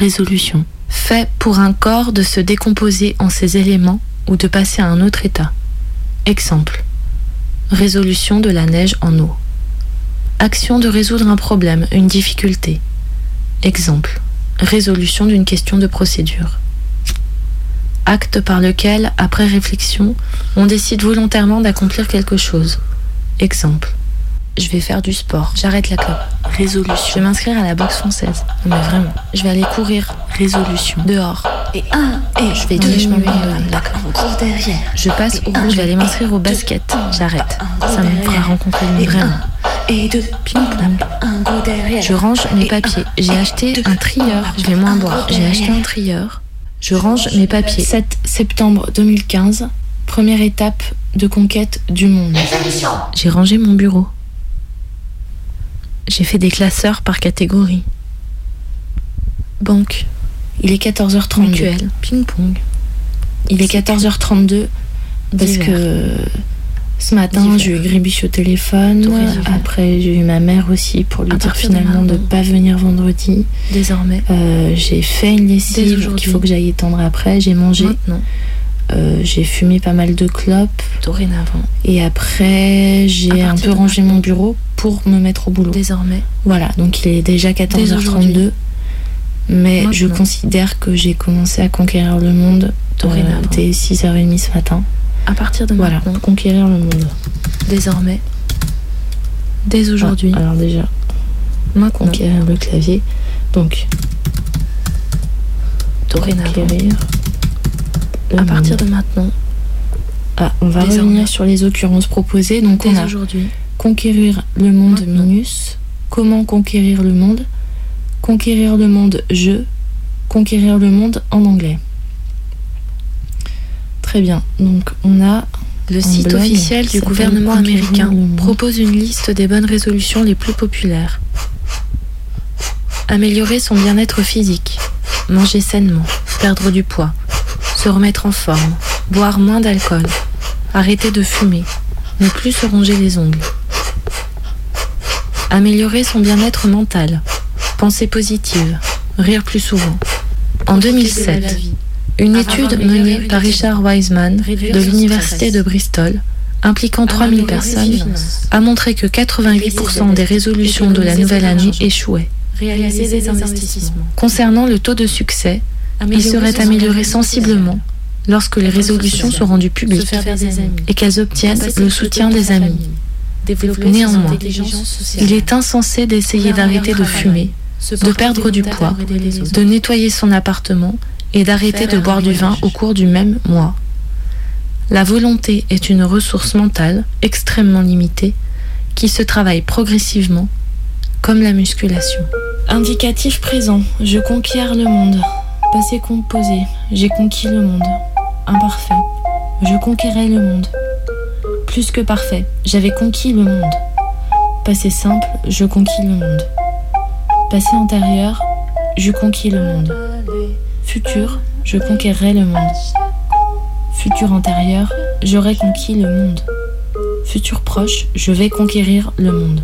résolution. Fait pour un corps de se décomposer en ses éléments ou de passer à un autre état. Exemple. Résolution de la neige en eau. Action de résoudre un problème, une difficulté. Exemple. Résolution d'une question de procédure. Acte par lequel, après réflexion, on décide volontairement d'accomplir quelque chose. Exemple. Je vais faire du sport. J'arrête la clope. Résolution. Je vais m'inscrire à la boxe française. Non mais vraiment. Je vais aller courir. Résolution. Dehors. Et un, et Je vais chemin D'accord. Cours derrière. Je passe au bout. Je vais aller m'inscrire au basket. J'arrête. Ça me fera rencontrer une Et vraie. un, et deux, un go derrière. Je range mes papiers. J'ai acheté un trieur. Je vais moins boire. J'ai acheté un trieur. Je range mes papiers. 7 septembre 2015. Première étape de conquête du monde. J'ai rangé mon bureau. J'ai fait des classeurs par catégorie. Banque. Il est 14h32. Ping-pong. Il est 14h32 parce Divers. que ce matin j'ai eu Grébiche au téléphone. Après j'ai eu ma mère aussi pour lui À dire finalement de maintenant. pas venir vendredi. Désormais. Euh, j'ai fait une lessive qu'il faut que j'aille étendre après. J'ai mangé. Maintenant. Euh, j'ai fumé pas mal de clopes. Dorénavant. Et après, j'ai un peu rangé mon bureau pour me mettre au boulot. Désormais. Voilà, donc il est déjà aujourd'hui. 14h32. Mais je considère que j'ai commencé à conquérir le monde euh, Dorénavant. dès 6h30 ce matin. À partir de Voilà, maintenant. conquérir le monde. Désormais. Dès aujourd'hui. Ah, alors déjà, Maintenant. conquérir le clavier. Donc, Dorénavant. conquérir À partir monde. de maintenant. Ah, on va Désormais. revenir sur les occurrences proposées. Donc on a aujourd'hui. conquérir le monde Maintenant. minus, comment conquérir le monde, conquérir le monde je, conquérir le monde en anglais. Très bien. Donc on a Le site officiel du gouvernement américain propose une liste des bonnes résolutions les plus populaires. Améliorer son bien-être physique, manger sainement, perdre du poids, se remettre en forme, boire moins d'alcool, arrêter de fumer, ne plus se ronger les ongles. Améliorer son bien-être mental, penser positive, rire plus souvent. En 2007, une étude menée par. Richard Wiseman de l'Université de Bristol, impliquant 3000 personnes, a montré que 88% des résolutions de la nouvelle année échouaient. Concernant le taux de succès, il serait amélioré sensiblement lorsque les résolutions sont rendues publiques et qu'elles obtiennent le soutien des amis. Néanmoins, Il est insensé d'essayer d'arrêter de fumer, de perdre du poids, de nettoyer son appartement et d'arrêter de boire du vin au cours du même mois. La volonté est une ressource mentale extrêmement limitée qui se travaille progressivement, comme la musculation. Indicatif présent. Je conquiers le monde. Passé composé. J'ai conquis le monde. Imparfait. Je conquérais le monde. Plus que parfait. J'avais conquis le monde. Passé simple. Je conquis le monde. Passé antérieur. Je conquis le monde. Futur. Je conquerrai le monde. Futur antérieur. J'aurai conquis le monde. Futur proche. Je vais conquérir le monde.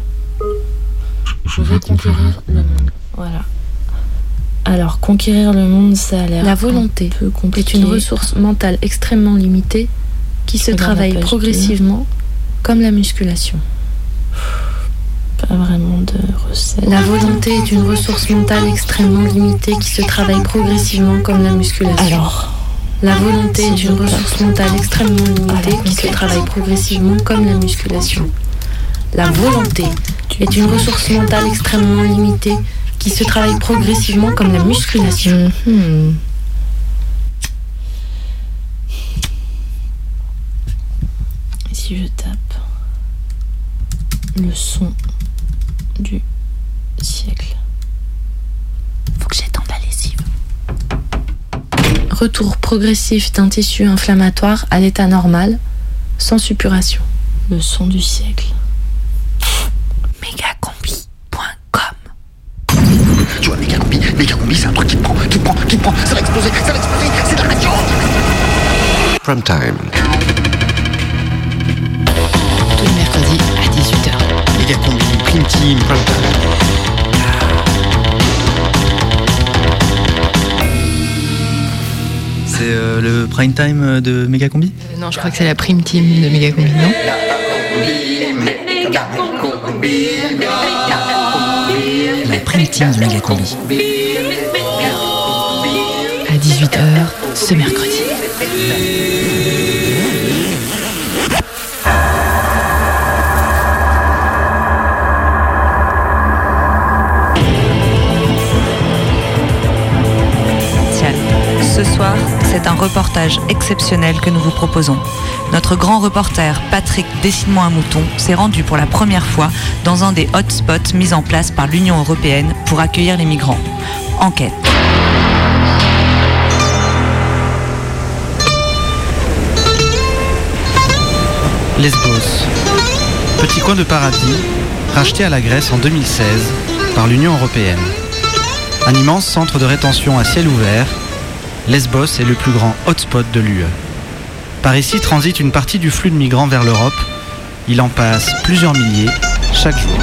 Je vais conquérir le monde. Voilà. Alors, conquérir le monde, ça a l'air. La volonté un peu est une ressource mentale extrêmement limitée qui se travaille progressivement, comme la musculation. Pas vraiment de recette. La volonté est une ressource mentale extrêmement limitée qui se travaille progressivement comme la musculation. Alors, La volonté est une ressource mentale extrêmement limitée qui se travaille progressivement comme la musculation. La volonté est une ressource mentale extrêmement limitée qui se travaille progressivement comme la musculation. Et si je tape le son du siècle. Faut que j'étende la lessive. Retour progressif d'un tissu inflammatoire à l'état normal, sans suppuration. Le son du siècle. Megacombi.com combi, c'est un truc qui prend, qui prend, qui prend, ça va exploser, ça va exploser, c'est de la radio Prime time. Tous les mercredis à 18h. Méga combi, prime team, Prime time. euh, le prime time de Megacombi euh, Non, je crois que c'est la prime team de Megacombi, non? La prime team de Megacombi. À 18h, ce mercredi. Ce soir, c'est un reportage exceptionnel que nous vous proposons. Notre grand reporter, Patrick Dessine-moi un mouton, s'est rendu pour la première fois dans un des hotspots mis en place par l'Union européenne pour accueillir les migrants. Enquête. Lesbos. Petit coin de paradis, racheté à la Grèce en 2016 par l'Union européenne. Un immense centre de rétention à ciel ouvert Lesbos est le plus grand hotspot de l'UE. Par ici transite une partie du flux de migrants vers l'Europe. Il en passe plusieurs milliers chaque jour.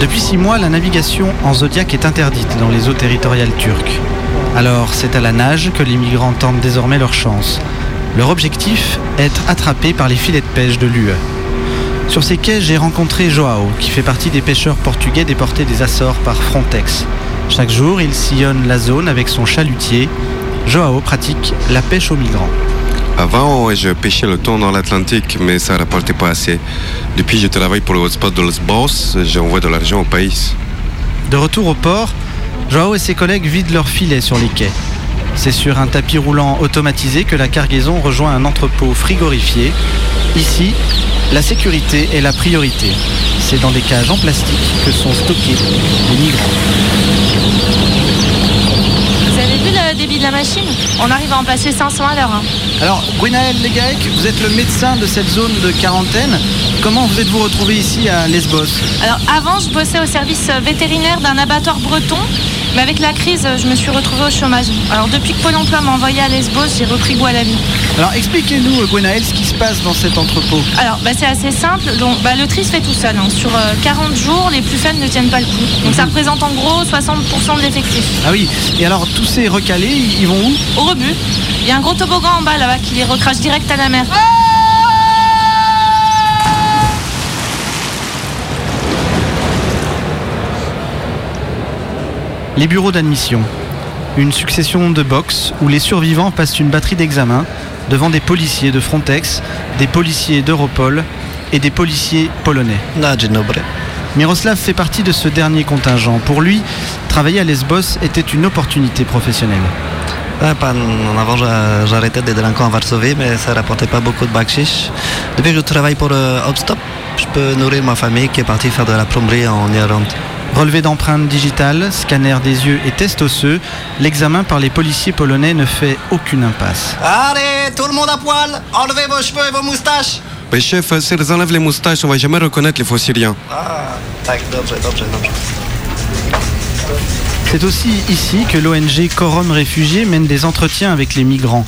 Depuis six mois, la navigation en Zodiac est interdite dans les eaux territoriales turques. Alors c'est à la nage que les migrants tentent désormais leur chance. Leur objectif, être attrapés par les filets de pêche de l'UE. Sur ces quais, j'ai rencontré Joao, qui fait partie des pêcheurs portugais déportés des Açores par Frontex. Chaque jour, il sillonne la zone avec son chalutier. Joao pratique la pêche aux migrants. Avant, je pêchais le thon dans l'Atlantique, mais ça ne rapportait pas assez. Depuis, je travaille pour le hotspot de Lesbos, j'envoie de l'argent au pays. De retour au port, Joao et ses collègues vident leurs filets sur les quais. C'est sur un tapis roulant automatisé que la cargaison rejoint un entrepôt frigorifié. Ici, la sécurité est la priorité. C'est dans des cages en plastique que sont stockés les migrants. Vous avez vu le débit de la machine? On arrive à en passer 500 à l'heure. hein. Alors, Gwenaël Legaec, vous êtes le médecin de cette zone de quarantaine. Comment vous êtes-vous retrouvé ici à Lesbos? Alors avant, je bossais au service vétérinaire d'un abattoir breton. Mais avec la crise, je me suis retrouvée au chômage. Alors depuis que Pôle emploi m'a envoyé à Lesbos, j'ai repris goût à la vie. Alors, expliquez-nous, Gwenaël, ce qui se passe dans cet entrepôt. Alors bah, c'est assez simple. Donc, bah, le tri se fait tout seul. hein. Sur euh, 40 jours, les plus faibles ne tiennent pas le coup. Donc ça représente en gros 60% de l'effectif. Ah oui, et alors tous ces recalés, ils ils vont où? Au rebut, il y a un gros toboggan en bas là-bas qui les recrache direct à la mer. Les bureaux d'admission. Une succession de box où les survivants passent une batterie d'examen devant des policiers de Frontex, des policiers d'Europol et des policiers polonais. Miroslav fait partie de ce dernier contingent. Pour lui, travailler à Lesbos était une opportunité professionnelle. En avant, j'a- j'arrêtais des délinquants à Varsovie, mais ça rapportait pas beaucoup de bakshish. Depuis que je travaille pour euh, Hopstop, je peux nourrir ma famille qui est partie faire de la plomberie en Irlande. Relevé d'empreintes digitales, scanner des yeux et test osseux, l'examen par les policiers polonais ne fait aucune impasse. Allez, tout le monde à poil Enlevez vos cheveux et vos moustaches Mais chef, s'ils enlèvent les moustaches, on va jamais reconnaître les faux Syriens. Ah, tak, dobrze, dobrze, dobrze. C'est aussi ici que l'ONG Corum Réfugiés mène des entretiens avec les migrants.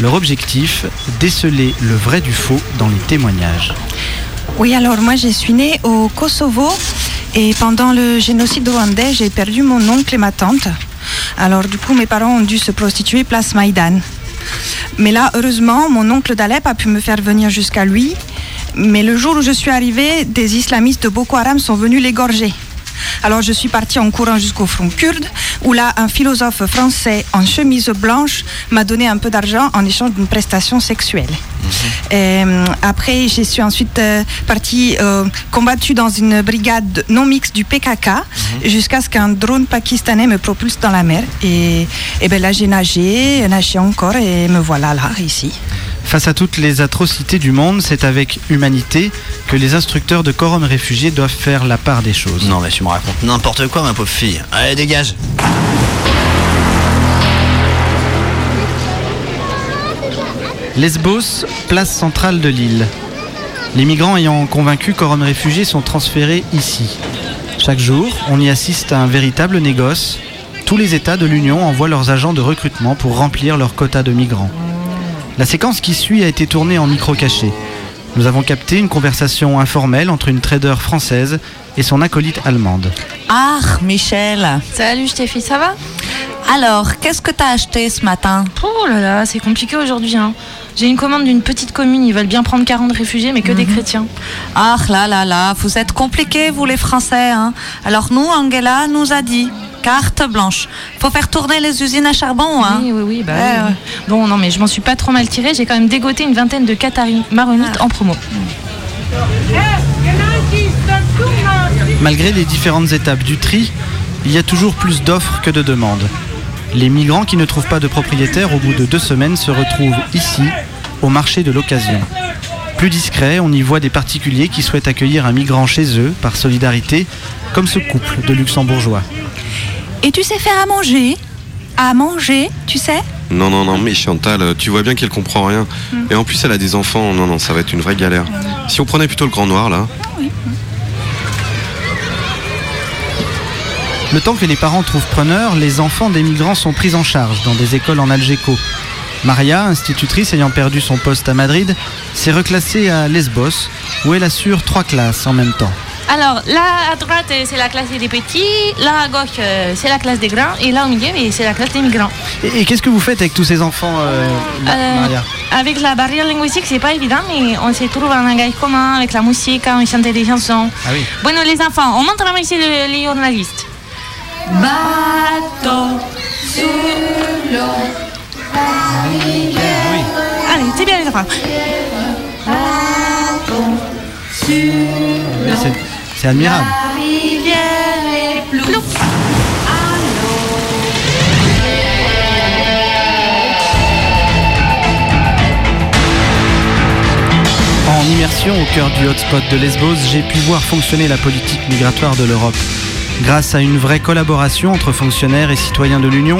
Leur objectif, déceler le vrai du faux dans les témoignages. Oui, alors moi je suis née au Kosovo et pendant le génocide rwandais, j'ai perdu mon oncle et ma tante. Alors du coup, mes parents ont dû se prostituer place Maïdan. Mais là, heureusement, mon oncle d'Alep a pu me faire venir jusqu'à lui. Mais le jour où je suis arrivée, des islamistes de Boko Haram sont venus l'égorger. Alors je suis partie en courant jusqu'au front kurde, où là, un philosophe français en chemise blanche m'a donné un peu d'argent en échange d'une prestation sexuelle. Et, euh, après, je suis ensuite euh, partie euh, combattue dans une brigade non mixte du PKK jusqu'à ce qu'un drone pakistanais me propulse dans la mer. Et, et ben là, j'ai nagé, nagé encore et me voilà là, ici. Face à toutes les atrocités du monde, c'est avec humanité que les instructeurs de Corum Réfugiés doivent faire la part des choses. Non, mais tu me racontes n'importe quoi, ma pauvre fille. Allez, dégage Lesbos, place centrale de l'île. Les migrants ayant convaincu Corum Réfugiés sont transférés ici. Chaque jour, on y assiste à un véritable négoce. Tous les États de l'Union envoient leurs agents de recrutement pour remplir leur quota de migrants. La séquence qui suit a été tournée en micro-caché. Nous avons capté une conversation informelle entre une trader française et son acolyte allemande. Ah, Michel. Salut Stéphie, ça va? Alors, qu'est-ce que t'as acheté ce matin? Oh là là, c'est compliqué aujourd'hui. Hein. J'ai une commande d'une petite commune, ils veulent bien prendre 40 réfugiés, mais que des chrétiens. Ah là là là, vous êtes compliqués, vous les Français. Hein. Alors nous, Angela nous a dit, carte blanche. Faut faire tourner les usines à charbon. Hein. Oui, oui, oui. Bah, oui. Bon, non, mais je m'en suis pas trop mal tirée. J'ai quand même dégoté une vingtaine de Qataris maronites en promo. Malgré les différentes étapes du tri, il y a toujours plus d'offres que de demandes. Les migrants qui ne trouvent pas de propriétaire au bout de deux semaines se retrouvent ici, au marché de l'occasion. Plus discret, on y voit des particuliers qui souhaitent accueillir un migrant chez eux par solidarité, comme ce couple de luxembourgeois. Et tu sais faire à manger À manger, tu sais Non, non, non, mais Chantal, euh, tu vois bien qu'elle comprend rien. Et en plus, elle a des enfants. Non, non, ça va être une vraie galère. Si on prenait plutôt le grand noir, là. Le temps que les parents trouvent preneur, les enfants des migrants sont pris en charge dans des écoles en Algéco. Maria, institutrice ayant perdu son poste à Madrid, s'est reclassée à Lesbos, où elle assure trois classes en même temps. Alors, là à droite, euh, c'est la classe des petits. Là à gauche, euh, c'est la classe des grands. Et là au milieu, euh, c'est la classe des migrants. Et, et qu'est-ce que vous faites avec tous ces enfants, euh, Euh, Maria? Avec la barrière linguistique, c'est pas évident, mais on se trouve en langage commun avec la musique, on chante des chansons. Ah oui. Bueno, les enfants, on montre ici le, les journalistes. Bateau sur l'eau. Allez, c'est bien les enfants. C'est- C'est admirable. Plouf. En immersion au cœur du hotspot de Lesbos, j'ai pu voir fonctionner la politique migratoire de l'Europe. Grâce à une vraie collaboration entre fonctionnaires et citoyens de l'Union,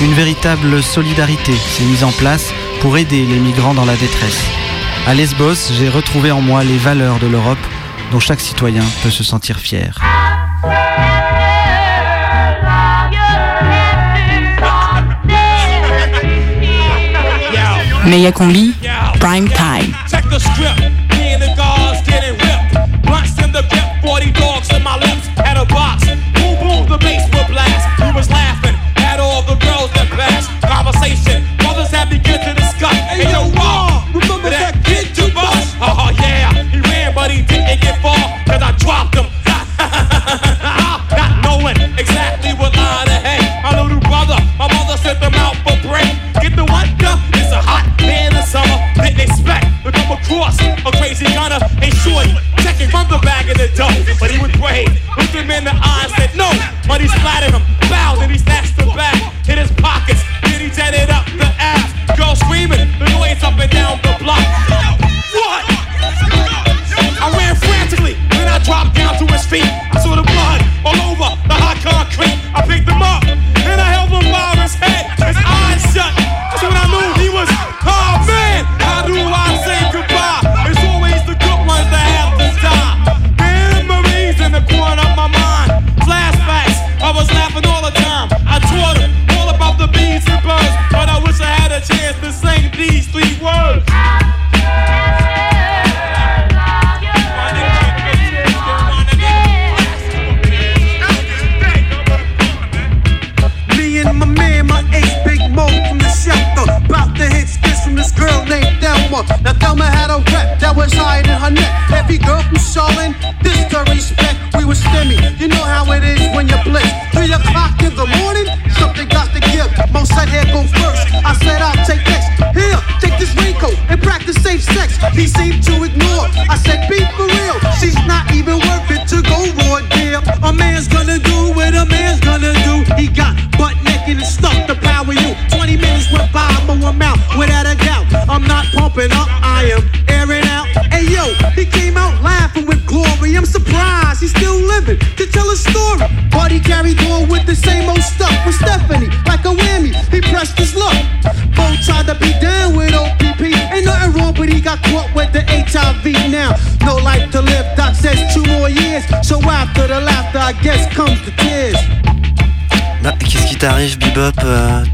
une véritable solidarité s'est mise en place pour aider les migrants dans la détresse. À Lesbos, j'ai retrouvé en moi les valeurs de l'Europe dont chaque citoyen peut se sentir fier. Mega Combi, prime time.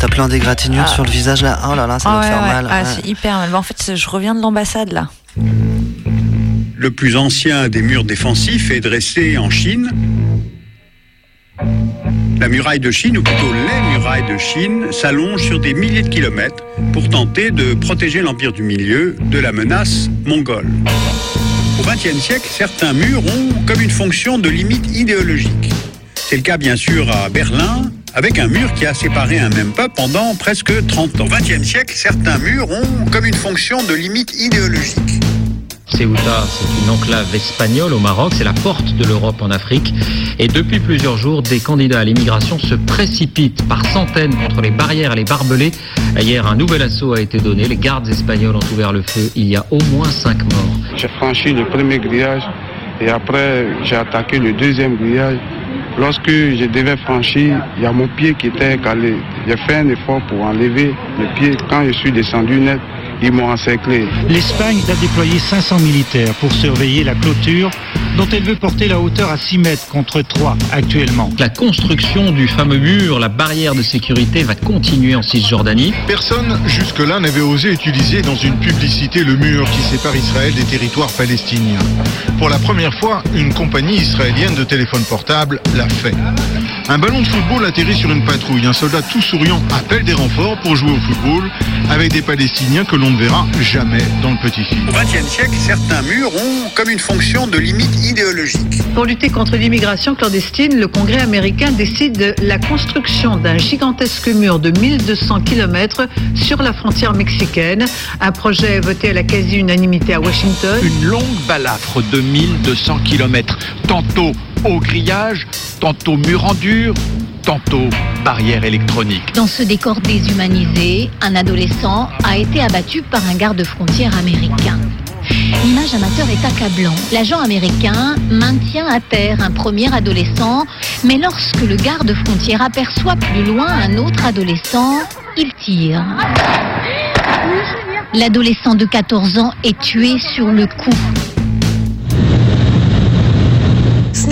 T'as plein d'égratignures Ah. sur le visage là Oh là là, ça Ah ouais, faire ouais. mal. Ah, ouais. c'est hyper mal. En fait, je reviens de l'ambassade là. le plus ancien des murs défensifs, est dressé en Chine. La muraille de Chine, ou plutôt les murailles de Chine, s'allongent sur des milliers de kilomètres pour tenter de protéger l'Empire du Milieu de la menace mongole. Au XXe siècle, certains murs ont comme une fonction de limite idéologique. C'est le cas bien sûr à Berlin, avec un mur qui a séparé un même peuple pendant presque 30 ans. Au XXe siècle, certains murs ont comme une fonction de limite idéologique. Ceuta, c'est une enclave espagnole au Maroc, c'est la porte de l'Europe en Afrique. Et depuis plusieurs jours, des candidats à l'immigration se précipitent par centaines contre les barrières et les barbelés. Hier, un nouvel assaut a été donné. Les gardes espagnols ont ouvert le feu. Il y a au moins cinq morts. J'ai franchi le premier grillage et après j'ai attaqué le deuxième grillage. Lorsque je devais franchir, il y a mon pied qui était calé. J'ai fait un effort pour enlever le pied. Quand je suis descendu net, ils m'ont encerclé. L'Espagne a déployé 500 militaires pour surveiller la clôture dont elle veut porter la hauteur à 6 mètres contre 3 actuellement. La construction du fameux mur, la barrière de sécurité, va continuer en Cisjordanie. Personne jusque-là n'avait osé utiliser dans une publicité le mur qui sépare Israël des territoires palestiniens. Pour la première fois, une compagnie israélienne de téléphone portable l'a fait. Un ballon de football atterrit sur une patrouille. Un soldat tout souriant appelle des renforts pour jouer au football avec des Palestiniens que l'on ne verra jamais dans le petit film. Au XXe siècle, certains murs ont comme une fonction de limite idéologique. Pour lutter contre l'immigration clandestine, le Congrès américain décide de la construction d'un gigantesque mur de 1200 km sur la frontière mexicaine. Un projet voté à la quasi-unanimité à Washington. Une longue balafre de 1200 km, tantôt au grillage, tantôt mur en dur, tantôt barrière électronique. Dans ce décor déshumanisé, un adolescent a été abattu par un garde-frontière américain. L'image amateur est accablant. L'agent américain maintient à terre un premier adolescent, mais lorsque le garde-frontière aperçoit plus loin un autre adolescent, il tire. L'adolescent de 14 ans est tué sur le coup.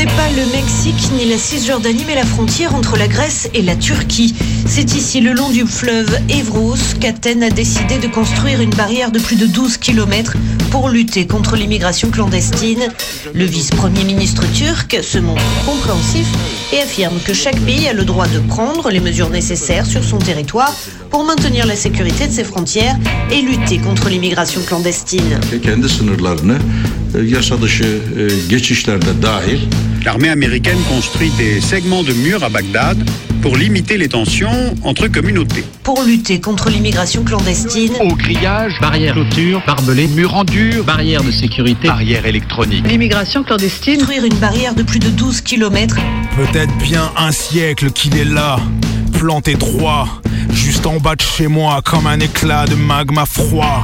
N'est pas le Mexique ni la Cisjordanie, mais la frontière entre la Grèce et la Turquie. C'est ici, le long du fleuve Evros, qu'Athènes a décidé de construire une barrière de plus de 12 km pour lutter contre l'immigration clandestine. Le vice-premier ministre turc se montre compréhensif et affirme que chaque pays a le droit de prendre les mesures nécessaires sur son territoire pour maintenir la sécurité de ses frontières et lutter contre l'immigration clandestine. L'armée américaine construit des segments de murs à Bagdad pour limiter les tensions entre communautés. Pour lutter contre l'immigration clandestine, Au grillage, Barrière, clôture, barbelé, mur en dur, barrière de sécurité, barrière électronique. L'immigration clandestine. construire une barrière de plus de 12 km Peut-être bien un siècle qu'il est là, planté droit, juste en bas de chez moi, comme un éclat de magma froid.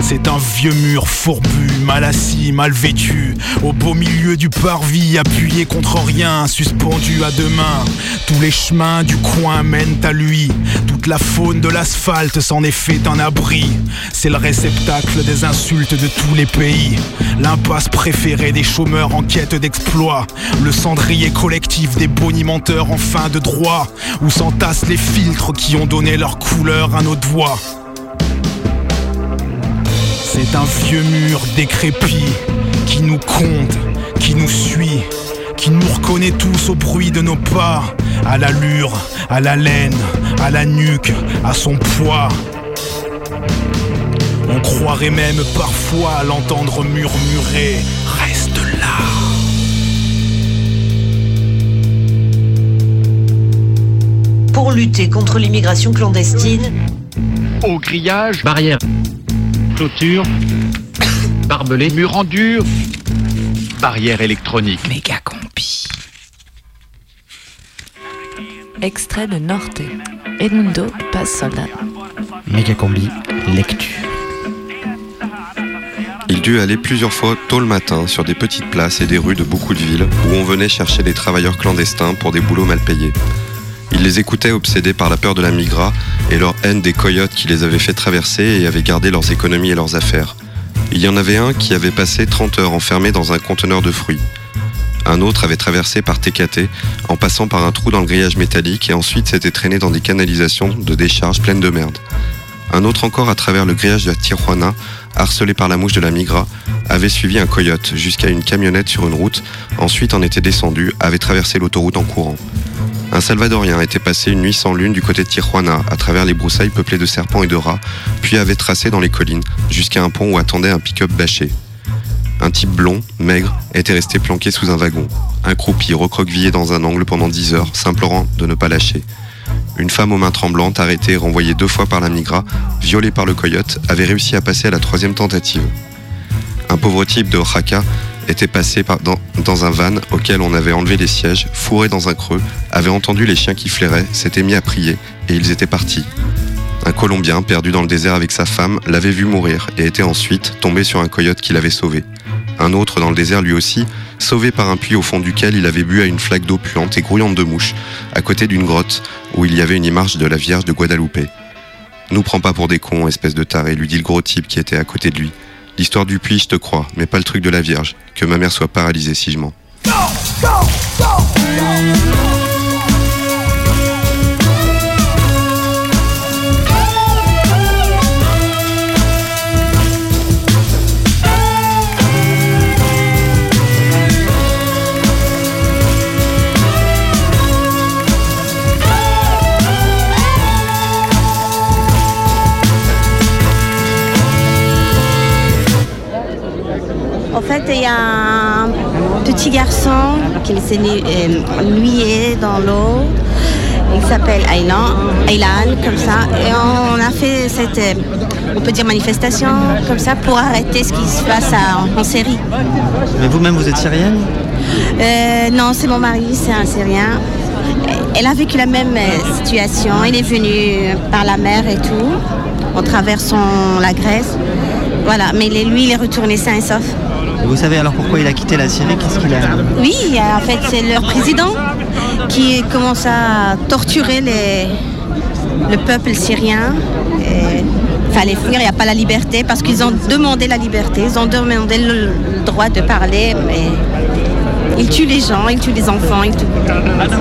C'est un vieux mur fourbu, mal assis, mal vêtu, au beau milieu du parvis, appuyé contre rien, suspendu à deux mains. Tous les chemins du coin mènent à lui, toute la faune de l'asphalte s'en est fait un abri. C'est le réceptacle des insultes de tous les pays, l'impasse préférée des chômeurs en quête d'exploit, le cendrier collectif des bonimenteurs en fin de droit, où s'entassent les filtres qui ont donné leur couleur à nos doigts. C'est un vieux mur décrépit qui nous compte, qui nous suit, qui nous reconnaît tous au bruit de nos pas, à l'allure, à la laine, à la nuque, à son poids. On croirait même parfois l'entendre murmurer Reste là. Pour lutter contre l'immigration clandestine. Au grillage, barrière, clôture, barbelé, mur en dur, barrière électronique. Méga combi. Extrait de Norte. Edmundo passe soldat. Megacombi, lecture. Il dut aller plusieurs fois tôt le matin sur des petites places et des rues de beaucoup de villes où on venait chercher des travailleurs clandestins pour des boulots mal payés. Il les écoutait obsédés par la peur de la migra et leur haine des coyotes qui les avaient fait traverser et avaient gardé leurs économies et leurs affaires. Il y en avait un qui avait passé 30 heures enfermé dans un conteneur de fruits. Un autre avait traversé par TKT en passant par un trou dans le grillage métallique et ensuite s'était traîné dans des canalisations de décharges pleines de merde. Un autre encore à travers le grillage de la Tijuana, harcelé par la mouche de la Migra, avait suivi un coyote jusqu'à une camionnette sur une route, ensuite en était descendu, avait traversé l'autoroute en courant. Un Salvadorien était passé une nuit sans lune du côté de Tijuana, à travers les broussailles peuplées de serpents et de rats, puis avait tracé dans les collines, jusqu'à un pont où attendait un pick-up bâché. Un type blond, maigre, était resté planqué sous un wagon. Un croupi recroquevillé dans un angle pendant dix heures, s'implorant de ne pas lâcher. Une femme aux mains tremblantes, arrêtée et renvoyée deux fois par la migra, violée par le coyote, avait réussi à passer à la troisième tentative. Un pauvre type de Oaxaca était passé dans un van auquel on avait enlevé les sièges, fourré dans un creux, avait entendu les chiens qui flairaient, s'était mis à prier, et ils étaient partis. Un Colombien, perdu dans le désert avec sa femme, l'avait vu mourir et était ensuite tombé sur un coyote qui l'avait sauvé. Un autre dans le désert lui aussi, sauvé par un puits au fond duquel il avait bu à une flaque d'eau puante et grouillante de mouches, à côté d'une grotte où il y avait une image de la Vierge de Guadalupe. Nous prends pas pour des cons, espèce de taré, lui dit le gros type qui était à côté de lui. L'histoire du puits, je te crois, mais pas le truc de la Vierge. Que ma mère soit paralysée si je mens. Il y a un petit garçon qui s'est euh, lié dans l'eau. Il s'appelle Aylan, Aylan, comme ça. Et on a fait cette, euh, on peut dire manifestation comme ça pour arrêter ce qui se passe à- en Syrie. Mais vous-même, vous êtes syrienne? Euh, non, c'est mon mari, c'est un Syrien. Elle a vécu la même situation. Il est venu par la mer et tout, en traversant la Grèce. Voilà, mais lui, il est retourné sain et sauf. Et Vous savez alors pourquoi il a quitté la Syrie Qu'est-ce qu'il a Oui, euh, en fait, c'est leur président qui commence à torturer les- le peuple syrien. Il fallait fuir, il n'y a pas la liberté parce qu'ils ont demandé la liberté, ils ont demandé le, le droit de parler, mais ils tuent les gens, ils tuent les enfants, ils tuent...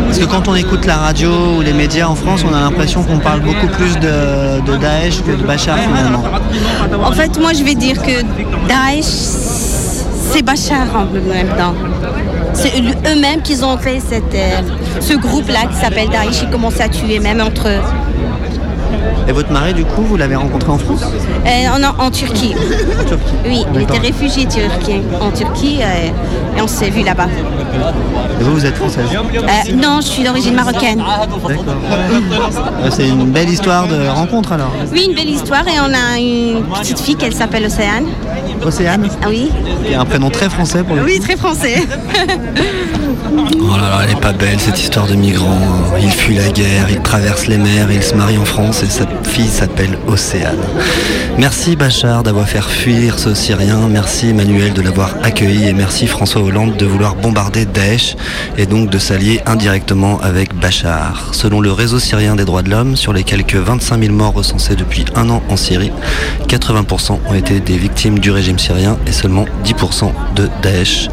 Parce que quand on écoute la radio ou les médias en France, on a l'impression qu'on parle beaucoup plus de, de Daesh que de Bachar finalement. En fait, moi, je vais dire que Daesh, c'est Bachar en même temps. C'est eux- eux-mêmes qui ont fait cette, euh, ce groupe-là qui s'appelle Daesh. Ils commencent à tuer même entre eux. Et votre mari, du coup, vous l'avez rencontré en France? Euh, en, en Turquie. Oui, il était réfugié en Turquie euh, et on s'est vu là-bas. Et vous, vous êtes française? Euh, non, je suis d'origine marocaine. D'accord. C'est une belle histoire de rencontre alors. Oui, une belle histoire et on a une petite fille qu'elle s'appelle Océane. Océane Ah oui Qui est un prénom très français pour le Oui, coup. très français. Oh là là, elle est pas belle cette histoire de migrant. Il fuit la guerre, il traverse les mers, il se marie en France et sa fille s'appelle Océane. Merci Bachar d'avoir fait fuir ce Syrien, merci Emmanuel de l'avoir accueilli et merci François Hollande de vouloir bombarder Daesh et donc de s'allier indirectement avec Bachar. Selon le réseau syrien des droits de l'homme, sur les quelques 25 000 morts recensés depuis un an en Syrie, 80% ont été des victimes du régime syrien et seulement 10% de Daesh.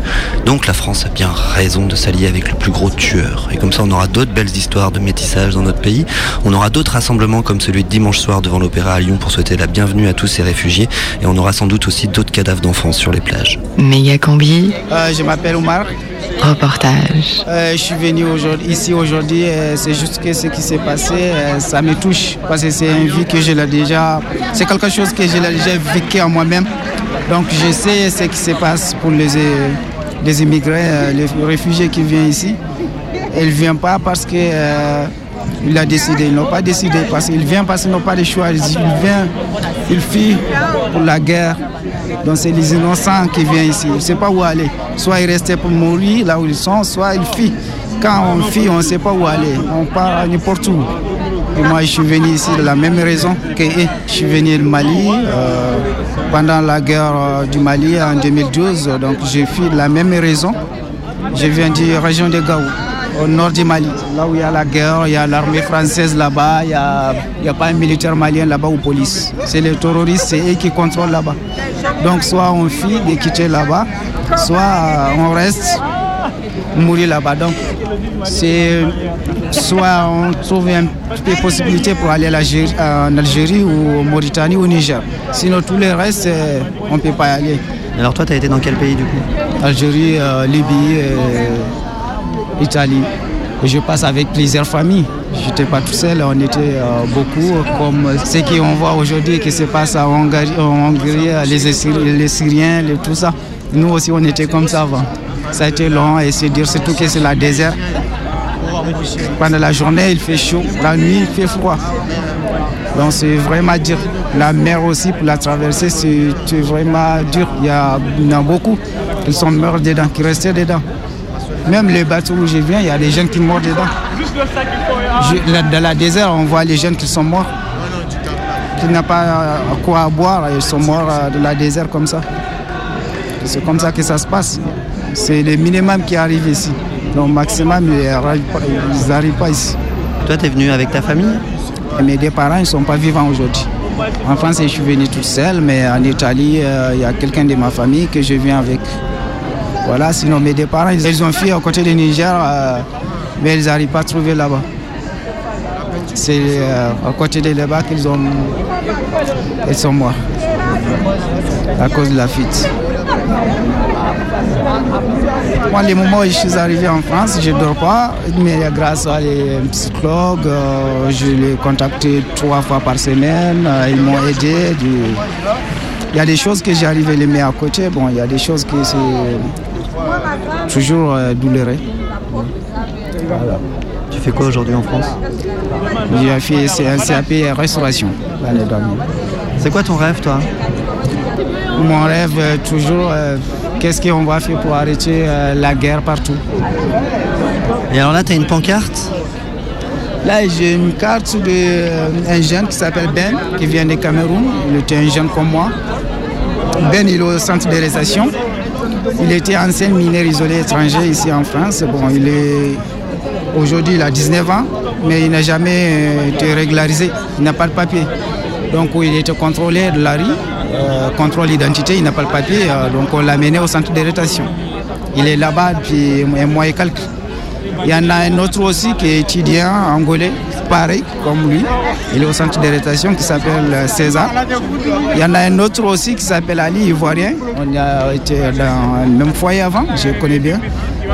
Donc la France a bien raison de s'allier avec le plus gros tueur. Et comme ça, on aura d'autres belles histoires de métissage dans notre pays. On aura d'autres rassemblements comme celui de dimanche soir devant l'Opéra à Lyon pour souhaiter la bienvenue à tous ces réfugiés. Et on aura sans doute aussi d'autres cadavres d'enfants sur les plages. Méga combi, Euh, je m'appelle Omar. reportage. Euh, je suis venu aujourd'hui- ici aujourd'hui. euh, c'est juste que ce qui s'est passé, euh, ça me touche parce que c'est une vie que je l'ai déjà. C'est quelque chose que je l'ai déjà vécu en moi-même. Donc je sais ce qui se passe pour les, les immigrés, euh, les réfugiés qui viennent ici. Ils ne viennent pas parce que euh, il a décidé. Ils n'ont pas décidé parce qu'ils viennent parce qu'ils n'ont pas de choix. Ils viennent, ils fuient pour la guerre. Donc c'est les innocents qui viennent ici. Ils ne savent pas où aller. Soit ils restent pour mourir là où ils sont, soit ils fuient. Quand on fuit, on ne sait pas où aller. On part n'importe où. Moi, je suis venu ici de la même raison que. Je suis venu du Mali euh, pendant la guerre euh, du Mali en 2012. Donc j'ai de la même raison. Je viens de la région de Gao, au nord du Mali. Là où il y a la guerre, il y a l'armée française là-bas, il n'y a, a pas un militaire malien là-bas ou police. C'est les terroristes, c'est eux qui contrôlent là-bas. Donc soit on fuit de quitter là-bas, soit euh, on reste mourir là-bas. Donc, c'est soit on trouve une possibilité pour aller en Algérie ou en Mauritanie ou au Niger. Sinon, tous les restes, euh, on ne peut pas y aller. Alors toi, tu as été dans quel pays du coup? Algérie, euh, Libye, euh, Italie. Et je passe avec plusieurs familles. Je n'étais pas tout seul, on était beaucoup, comme ce qu'on voit aujourd'hui qui se passe en Hongrie, les, Syriens, tout ça. Nous aussi, on était comme ça avant. Ça a été long et c'est dire surtout que c'est la désert. Pendant la journée, il fait chaud, la nuit, il fait froid. Donc c'est vraiment dur. La mer aussi, pour la traverser, c'est vraiment dur. Il y, en a beaucoup qui sont morts dedans, qui restaient dedans. Même les bateaux où je viens, il y a des jeunes qui meurent dedans. dans la désert, on voit les jeunes qui sont morts, qui n'ont pas quoi boire, ils sont morts euh, dans la désert comme ça. C'est comme ça que ça se passe. C'est le minimum qui arrive ici. Donc maximum, ils n'arrivent pas ici. Toi, tu es venu avec ta famille? Mes deux parents, ils ne sont pas vivants aujourd'hui. En France, je suis venu toute seule, mais en Italie, euh, il y a quelqu'un de ma famille que je viens avec. Voilà, sinon mes deux parents, ils ont fui à côté du Niger, euh, mais ils n'arrivent pas à trouver là-bas. C'est euh, à côté de là-bas qu'ils ont... Ils sont morts à cause de la fuite. Moi, les moments où je suis arrivé en France, je ne dors pas, mais grâce à les psychologues, euh, je les ai contactés trois fois par semaine, euh, ils m'ont aidé. Il y a des choses que j'arrive à les mettre à côté, bon, il y a des choses qui c'est toujours euh, douloureux. Tu fais quoi aujourd'hui en France? J'ai fait un CAP restauration l'année dernière. C'est quoi ton rêve, toi? Mon rêve, toujours qu'est-ce qu'on va faire pour arrêter euh, la guerre partout? Et alors là, tu as une pancarte? Là, j'ai une carte d'un euh, jeune qui s'appelle Ben, qui vient du Cameroun. Il était un jeune comme moi. Ben, il est au centre de réalisation. Il était ancien mineur isolé étranger ici en France. Bon, il est aujourd'hui, il a 19 ans, mais il n'a jamais euh, été régularisé. Il n'a pas de papier. Donc, il était contrôlé de la rue euh, contrôle d'identité, il n'a pas le papier, euh, donc on l'a mené au centre de. Il est là-bas depuis un mois et quelques. Il y en a un autre aussi qui est étudiant angolais, pareil comme lui. Il est au centre de qui s'appelle euh, César. Il y en a un autre aussi qui s'appelle Ali, ivoirien. On a été dans le même foyer avant, je connais bien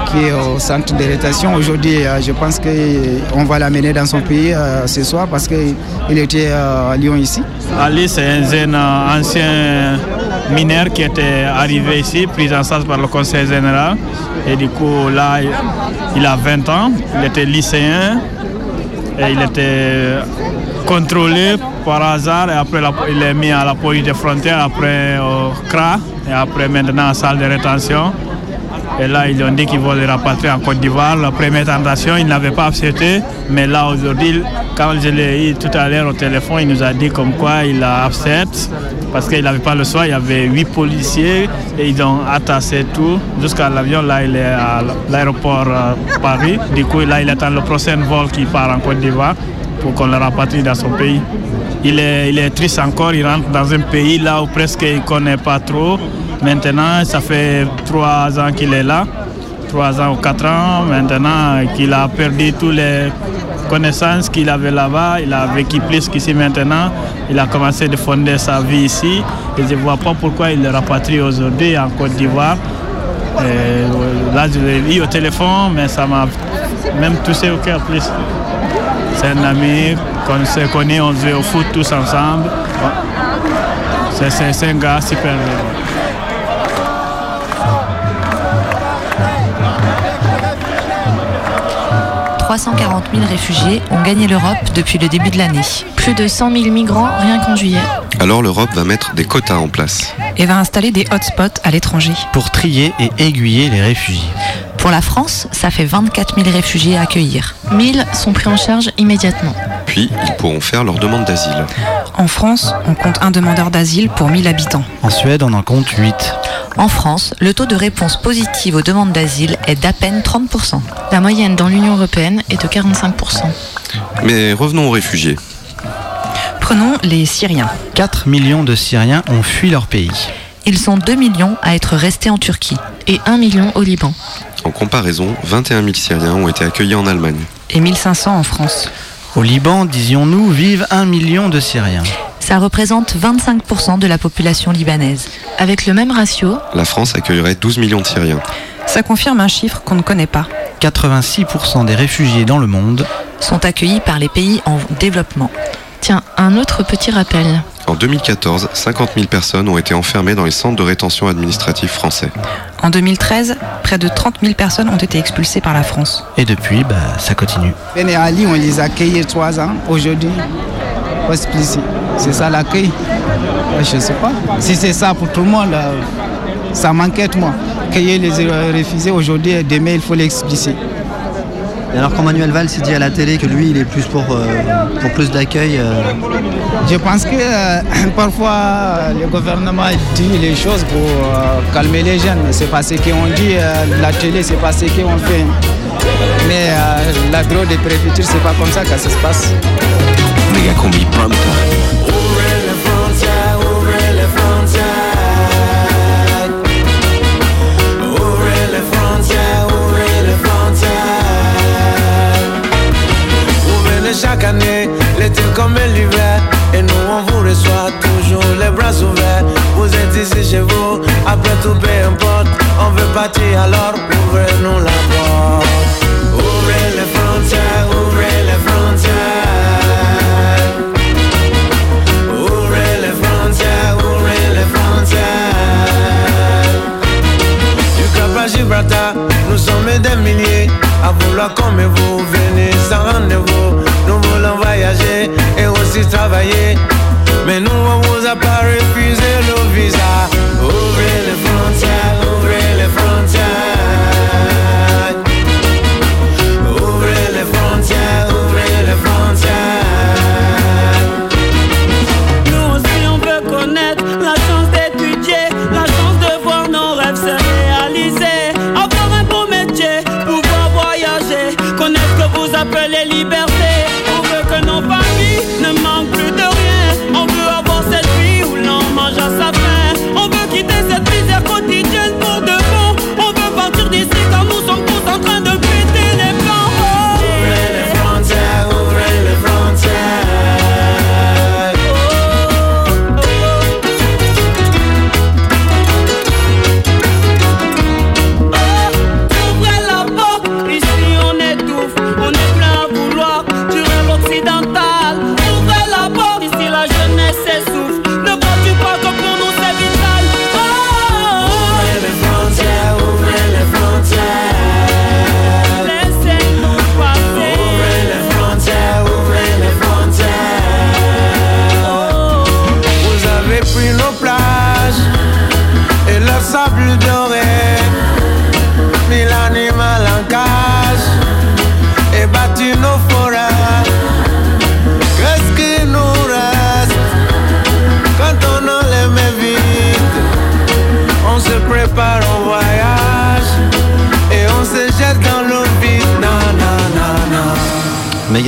qui est au centre de rétention. Aujourd'hui, euh, je pense qu'on va l'amener dans son pays euh, ce soir parce qu'il était euh, à Lyon ici. Ali, c'est un ancien mineur qui était arrivé ici, pris en charge par le conseil général. Et du coup, là, il a 20 ans, il était lycéen et il était contrôlé par hasard et après il est mis à la police des frontières, après au CRA et après maintenant en salle de rétention. Et là, ils ont dit qu'ils vont les rapatrier en Côte d'Ivoire. La première tentation, ils n'avaient pas accepté. Mais là, aujourd'hui, quand je l'ai eu tout à l'heure au téléphone, il nous a dit comme quoi il a accepté. Parce qu'il n'avait pas le choix. Il y avait huit policiers et ils ont attaché tout jusqu'à l'avion. Là, il est à l'aéroport euh, Paris. Du coup, là, il attend le prochain vol qui part en Côte d'Ivoire pour qu'on le rapatrie dans son pays. Il est, il est triste encore, il rentre dans un pays là où presque il ne connaît pas trop. Maintenant, ça fait trois ans qu'il est là, trois ans ou quatre ans maintenant qu'il a perdu toutes les connaissances qu'il avait là-bas. Il a vécu plus qu'ici maintenant. Il a commencé à fonder sa vie ici. Et je ne vois pas pourquoi il le rapatrie aujourd'hui en Côte d'Ivoire. Là, je l'ai eu au téléphone, mais ça m'a même touché au cœur plus. C'est un ami qu'on se connaît, on joue au foot tous ensemble. C'est un gars super. 340 000 réfugiés ont gagné l'Europe depuis le début de l'année. Plus de 100 000 migrants rien qu'en juillet. Alors l'Europe va mettre des quotas en place. Et va installer des hotspots à l'étranger. Pour trier et aiguiller les réfugiés. Pour la France, ça fait 24 000 réfugiés à accueillir. 1000 sont pris en charge immédiatement. Puis, ils pourront faire leur demande d'asile. En France, on compte un demandeur d'asile pour 1000 habitants. En Suède, on en compte 8. En France, le taux de réponse positive aux demandes d'asile est d'à peine 30%. La moyenne dans l'Union européenne est de 45%. Mais revenons aux réfugiés. Prenons les Syriens. 4 millions de Syriens ont fui leur pays. Ils sont 2 millions à être restés en Turquie. Et 1 million au Liban. En comparaison, 21 000 Syriens ont été accueillis en Allemagne. Et 1500 en France. Au Liban, disions-nous, vivent un million de Syriens. Ça représente 25% de la population libanaise. Avec le même ratio, La France accueillerait 12 millions de Syriens. Ça confirme un chiffre qu'on ne connaît pas. 86% des réfugiés dans le monde Sont accueillis par les pays en développement. tiens, un autre petit rappel. En 2014, 50 000 personnes ont été enfermées dans les centres de rétention administrative français. En 2013, près de 30 000 personnes ont été expulsées par la France. Et depuis, bah, ça continue. Ben et Ali, on les a accueillis trois ans aujourd'hui. C'est ça l'accueil Je ne sais pas. Si c'est ça pour tout le monde, euh, ça m'inquiète moi. Accueillir les euh, réfugiés aujourd'hui et demain, il faut l'expliquer. Et alors quand Manuel Valls dit à la télé que lui il est plus pour, euh, pour plus d'accueil, euh, Je pense que euh, parfois le gouvernement dit les choses pour euh, calmer les jeunes, mais c'est pas ce qu'on dit euh, la télé, c'est pas ce qu'on fait. Mais euh, la bureau des préfectures, c'est pas comme ça que ça se passe. Chez vous, après tout peu importe. On veut partir alors ouvrez-nous la porte. Ouvrez les frontières, ouvrez les frontières. Ouvrez les frontières, ouvrez les frontières. Du Cap à Gibraltar, nous sommes des milliers. À vouloir comme vous, venez sans rendez-vous. Nous voulons voyager et aussi travailler. Mais nous on vous a pas refusé le visa Ouvrez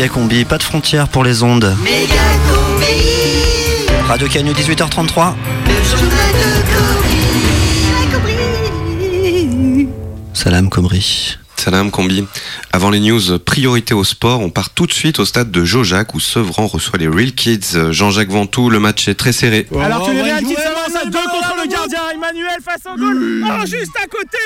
méga combi, pas de frontières pour les ondes. Radio Canu 18h33. Salam Komri. Salam Combi. Avant les news priorité au sport, on part tout de suite au stade de Jojac où Sevran reçoit les Real Kids. Jean-Jacques Ventoux, le match est très serré. Alors que les Real Kids s'avancent à deux contre le gardien, Emmanuel face au goal. Oh, juste à côté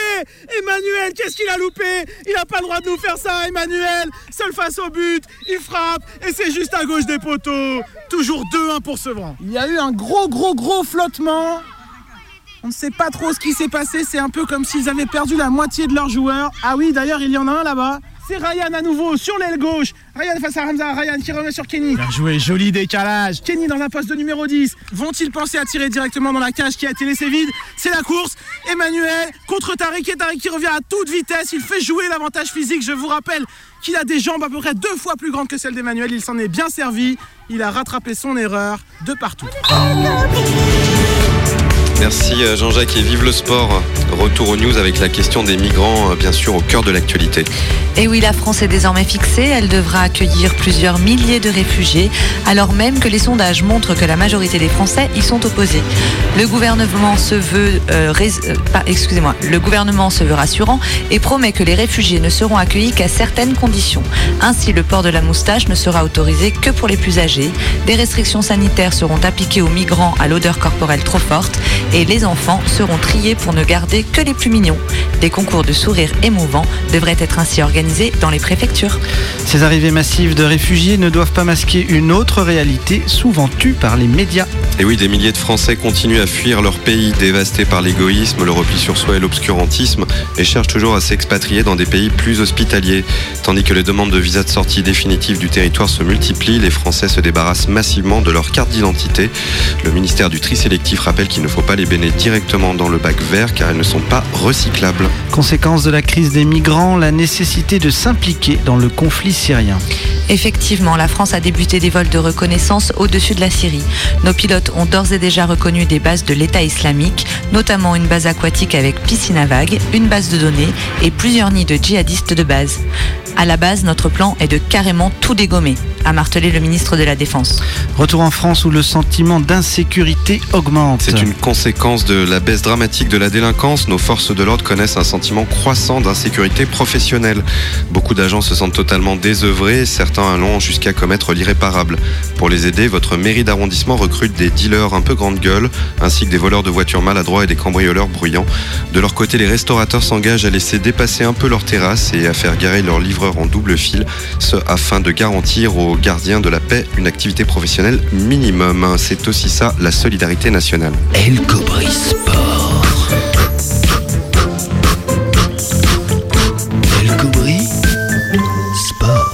Emmanuel, qu'est-ce qu'il a loupé? Il n'a pas le droit de nous faire ça, Emmanuel Seul face au but, il frappe et c'est juste à gauche des poteaux. Toujours 2-1 pour Sevran. Il y a eu un gros, gros, gros flottement. On ne sait pas trop ce qui s'est passé, c'est un peu comme s'ils avaient perdu la moitié de leurs joueurs. Ah oui, d'ailleurs, il y en a un là-bas. C'est Ryan à nouveau sur l'aile gauche. Ryan face à Hamza. Ryan qui remet sur Kenny. Bien joué, joli décalage. Kenny dans un poste de numéro 10. Vont-ils penser à tirer directement dans la cage qui a été laissée vide? C'est la course. Emmanuel contre Tariq et Tariq qui revient à toute vitesse. Il fait jouer l'avantage physique. Je vous rappelle qu'il a des jambes à peu près deux fois plus grandes que celles d'Emmanuel. Il s'en est bien servi. Il a rattrapé son erreur de partout. Merci euh, Jean-Jacques et vive le sport. Retour aux news avec la question des migrants, euh, bien sûr, au cœur de l'actualité. Et oui, la France est désormais fixée. Elle devra accueillir plusieurs milliers de réfugiés, alors même que les sondages montrent que la majorité des Français y sont opposés. Le gouvernement se veut, euh, excusez-moi, le gouvernement se veut rassurant et promet que les réfugiés ne seront accueillis qu'à certaines conditions. Ainsi, le port de la moustache ne sera autorisé que pour les plus âgés. Des restrictions sanitaires seront appliquées aux migrants à l'odeur corporelle trop forte et les enfants seront triés pour ne garder que les plus mignons. Des concours de sourires émouvants devraient être ainsi organisés dans les préfectures. Ces arrivées massives de réfugiés ne doivent pas masquer une autre réalité souvent tue par les médias. Et oui, des milliers de Français continuent à fuir leur pays, dévastés par l'égoïsme, le repli sur soi et l'obscurantisme, et cherchent toujours à s'expatrier dans des pays plus hospitaliers. Tandis que les demandes de visa de sortie définitive du territoire se multiplient, les Français se débarrassent massivement de leur carte d'identité. Le ministère du tri sélectif rappelle qu'il ne faut pas les baigner directement dans le bac vert car elles ne sont pas recyclables. Conséquence de la crise des migrants, la nécessité de s'impliquer dans le conflit syrien. Effectivement, la France a débuté des vols de reconnaissance au-dessus de la Syrie. Nos pilotes ont d'ores et déjà reconnu des bases de l'État islamique, notamment une base aquatique avec piscine à vagues, une base de données et plusieurs nids de djihadistes de base. À la base, notre plan est de carrément tout dégommer, a martelé le ministre de la Défense. Retour en France où le sentiment d'insécurité augmente. C'est une conséquence de la baisse dramatique de la délinquance. Nos forces de l'ordre connaissent un sentiment croissant d'insécurité professionnelle. Beaucoup d'agents se sentent totalement désœuvrés, certains allant jusqu'à commettre l'irréparable. Pour les aider, votre mairie d'arrondissement recrute des dealers un peu grande gueule, ainsi que des voleurs de voitures maladroits et des cambrioleurs bruyants. De leur côté, les restaurateurs s'engagent à laisser dépasser un peu leurs terrasses et à faire garer leurs livreurs en double fil, ce afin de garantir aux gardiens de la paix une activité professionnelle minimum. C'est aussi ça la solidarité nationale. El Cobri Sport. El Cobri Sport.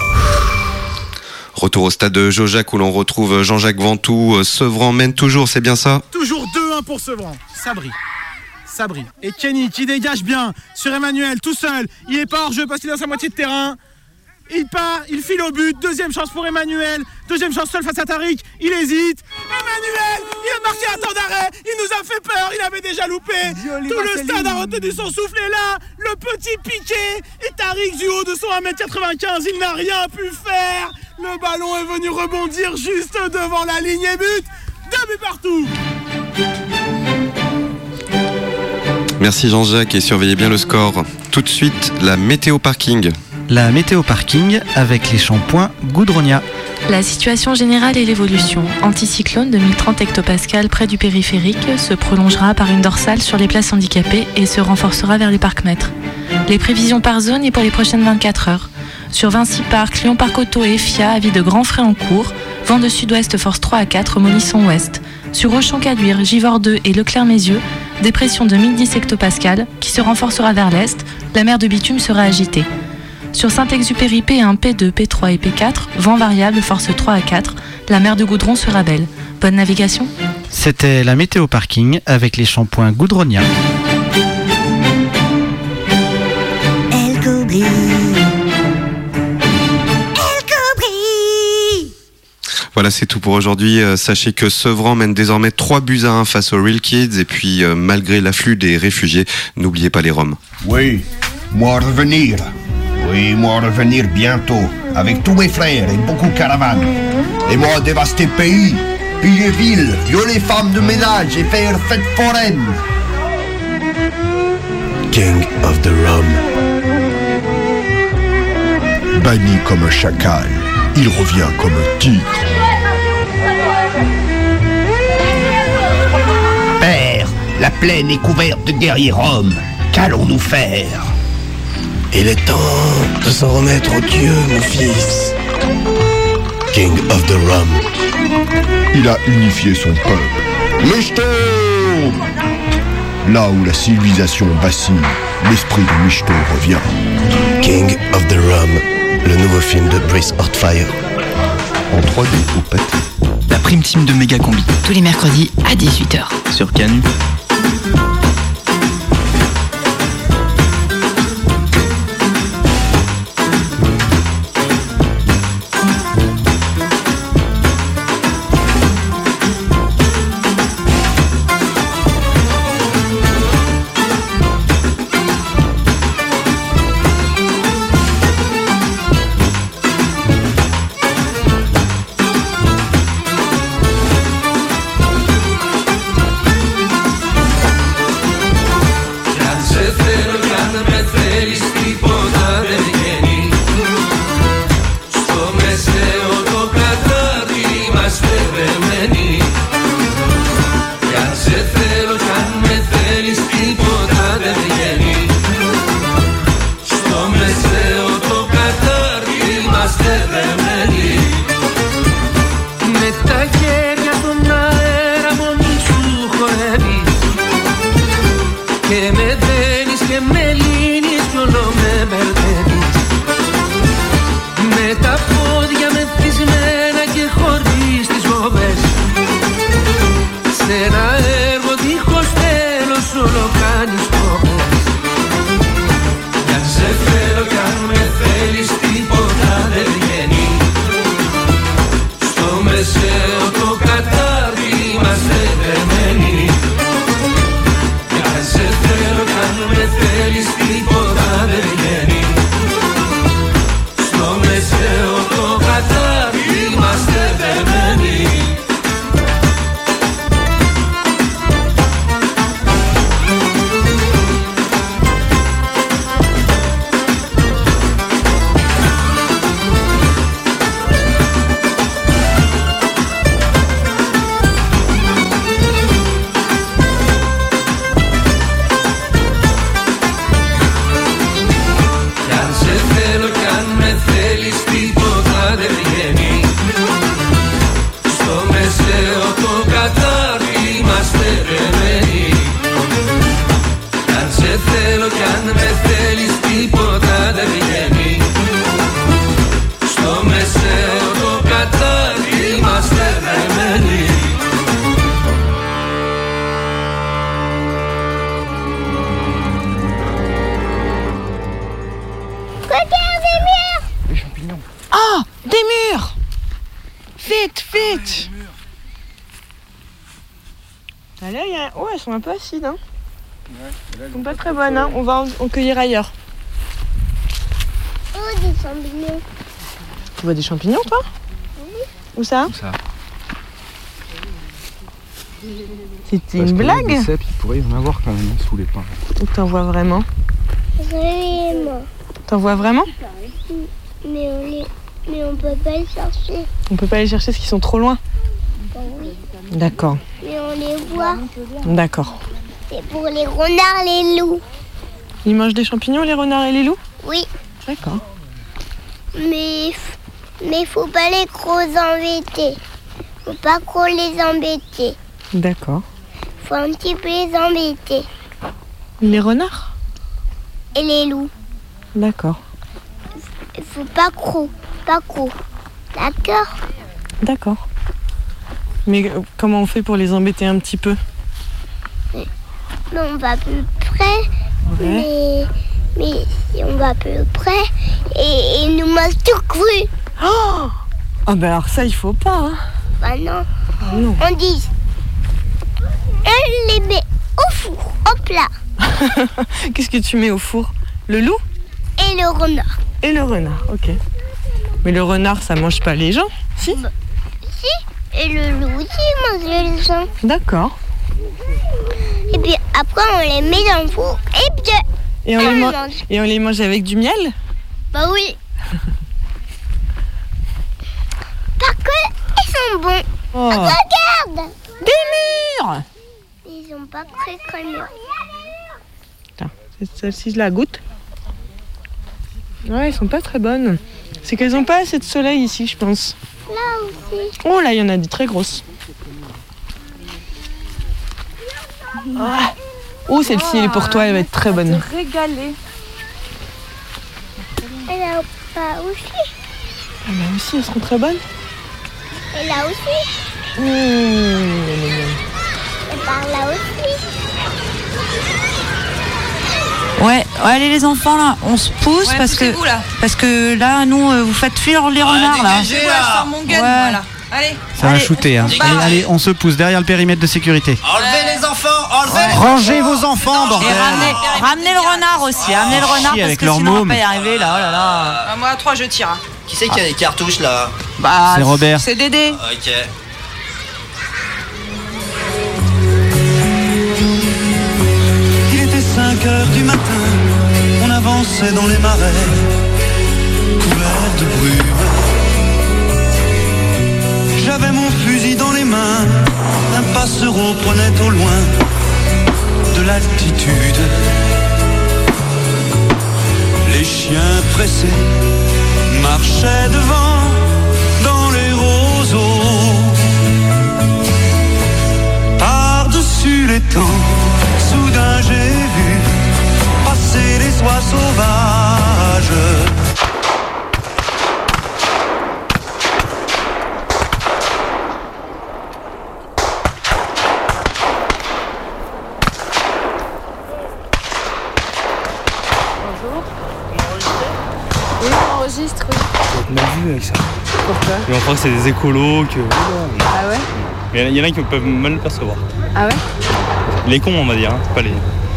Retour au stade de Jojac où l'on retrouve Jean-Jacques Ventoux. Sevran mène toujours, c'est bien ça? Toujours 2-1 pour Sevran. Sabri. Sabri. Et Kenny qui dégage bien sur Emmanuel tout seul. Il est pas hors jeu parce qu'il est dans sa moitié de terrain. Il part, il file au but. Deuxième chance pour Emmanuel. Deuxième chance seul face à Tariq. Il hésite. Emmanuel, il a marqué à temps d'arrêt. Il nous a fait peur. Il avait déjà loupé. Tout le stade a retenu son souffle. Et là, le petit piqué. Et Tariq du haut de son 1m95. Il n'a rien pu faire. Le ballon est venu rebondir juste devant la ligne et but. Deux buts partout. Merci Jean-Jacques et surveillez bien le score. Tout de suite, la météo parking. La météo parking avec les shampoings Goudronia. La situation générale et l'évolution. Anticyclone de 1030 hectopascales près du périphérique se prolongera par une dorsale sur les places handicapées et se renforcera vers les parcs-mètres. Les prévisions par zone et pour les prochaines 24 heures. Sur Vinci Park, Lyon Parc Auto et FIA, avis de grands frais en cours. Vent de sud-ouest force 3 à 4, Molisson ouest. Sur Auchan-Caduire, Givors 2 et Leclerc-Mézieux, dépression de 1010 hectopascales qui se renforcera vers l'est. La mer de bitume sera agitée. Sur Saint-Exupéry P1, P2, P3 et P4, vent variable, force 3 à 4, la mer de Goudron sera belle. Bonne navigation C'était la météo parking avec les shampoings Goudronia. Voilà, c'est tout pour aujourd'hui. Euh, sachez que Sevran mène désormais 3 buts à 1 face aux Real Kids. Et puis, euh, malgré l'afflux des réfugiés, n'oubliez pas les Roms. Oui, moi revenir. Oui, moi revenir bientôt, avec tous mes frères et beaucoup de caravanes. Et moi dévaster pays, piller ville, violer femmes de ménage et faire fête foraine. King of the Rum. Banni comme un chacal, il revient comme un tigre. La plaine est couverte de guerriers roms. Qu'allons-nous faire Il est temps de s'en remettre au Dieu, mon fils. King of the Rum. Il a unifié son peuple. Michto Là où la civilisation vacille, l'esprit de Michto revient. King of the Rum, le nouveau film de Brice Hortfire. En 3D ou pâté. La prime team de Méga Combi. Tous les mercredis à 18h. Sur Canu. Hein. On va en, en cueillir ailleurs. Oh, des champignons. Tu vois des champignons, toi? Où ça? Ça? C'était une blague Des cèpes, il pourrait y en avoir quand même hein, sous les pins. Ou t'en vois vraiment? Vraiment. T'en vois vraiment? Mais on les... Mais on peut pas les chercher. On peut pas les chercher parce qu'ils sont trop loin. Bah oui. D'accord, Mais on les voit. d'accord. C'est pour les renards, les loups. Ils mangent des champignons, les renards et les loups? Oui. D'accord. Mais... Mais faut pas les trop embêter. Faut pas trop les embêter. D'accord. Faut un petit peu les embêter. Les renards? Et les loups. D'accord. Faut pas trop. Pas trop. D'accord? D'accord. Mais euh, comment on fait pour les embêter un petit peu? Mais on va plus près. Mais... Mais si on va plus près, et, et nous mange tout cru. Oh Ah bah alors ça, il faut pas. Hein. Bah non. non. On dit... Elle les met au four. Hop là. Qu'est-ce que tu mets au four? Le loup? Et le renard. Et le renard, ok. Mais le renard, ça mange pas les gens Si? Si. Et le loup aussi mange les gens. D'accord. Et puis après, on les met dans le four. Et puis... Et on, les mange. et on les mange avec du miel? Bah oui. Parce que ils sont bons. Oh. Regarde. Des murs Ils sont pas très c'est- celle-ci, je la goûte. Ouais, elles sont pas très bonnes. C'est qu'elles ont pas assez de soleil ici, je pense. Là aussi. Oh là, il y en a des très grosses. Ah. Oh, celle-ci, elle est pour toi, elle va être très bonne. Régaler. Et là pas aussi. Ah, bah aussi, elles seront très bonnes. Et là aussi. Mmh, Et par là aussi. Ouais, allez les enfants là, on se pousse Ouais, parce que là. parce que là nous euh, vous faites fuir les renards là. Je sors mon gun, Ouais. voilà. Allez. Ça va shooter. Hein. Allez, allez, on se pousse derrière le périmètre de sécurité. Enlevez Rangez vos enfants, Et bordel ramenez, ramenez le renard aussi, ramenez le renard chier parce avec que leur sinon on va pas y arriver là, oh là là. Ah, moi à 3 je tire. hein. Qui c'est qui a les cartouches là Bah, C'est Robert. C'est Dédé. Ok. Il était 5 heures du matin, on avançait dans les marais, couverts de brume. J'avais mon fusil dans les mains, un passereau prenait au loin de l'altitude. Les chiens pressés marchaient devant dans les roseaux. Par-dessus les temps, soudain j'ai vu passer les oies sauvages. Oui, on enregistre. Avec ça. Pourquoi Et on croit que c'est des écolos, que. Ah ouais Il y en a- il y en a qui peuvent mal le percevoir. Ah ouais Les cons, on va dire, hein, pas les.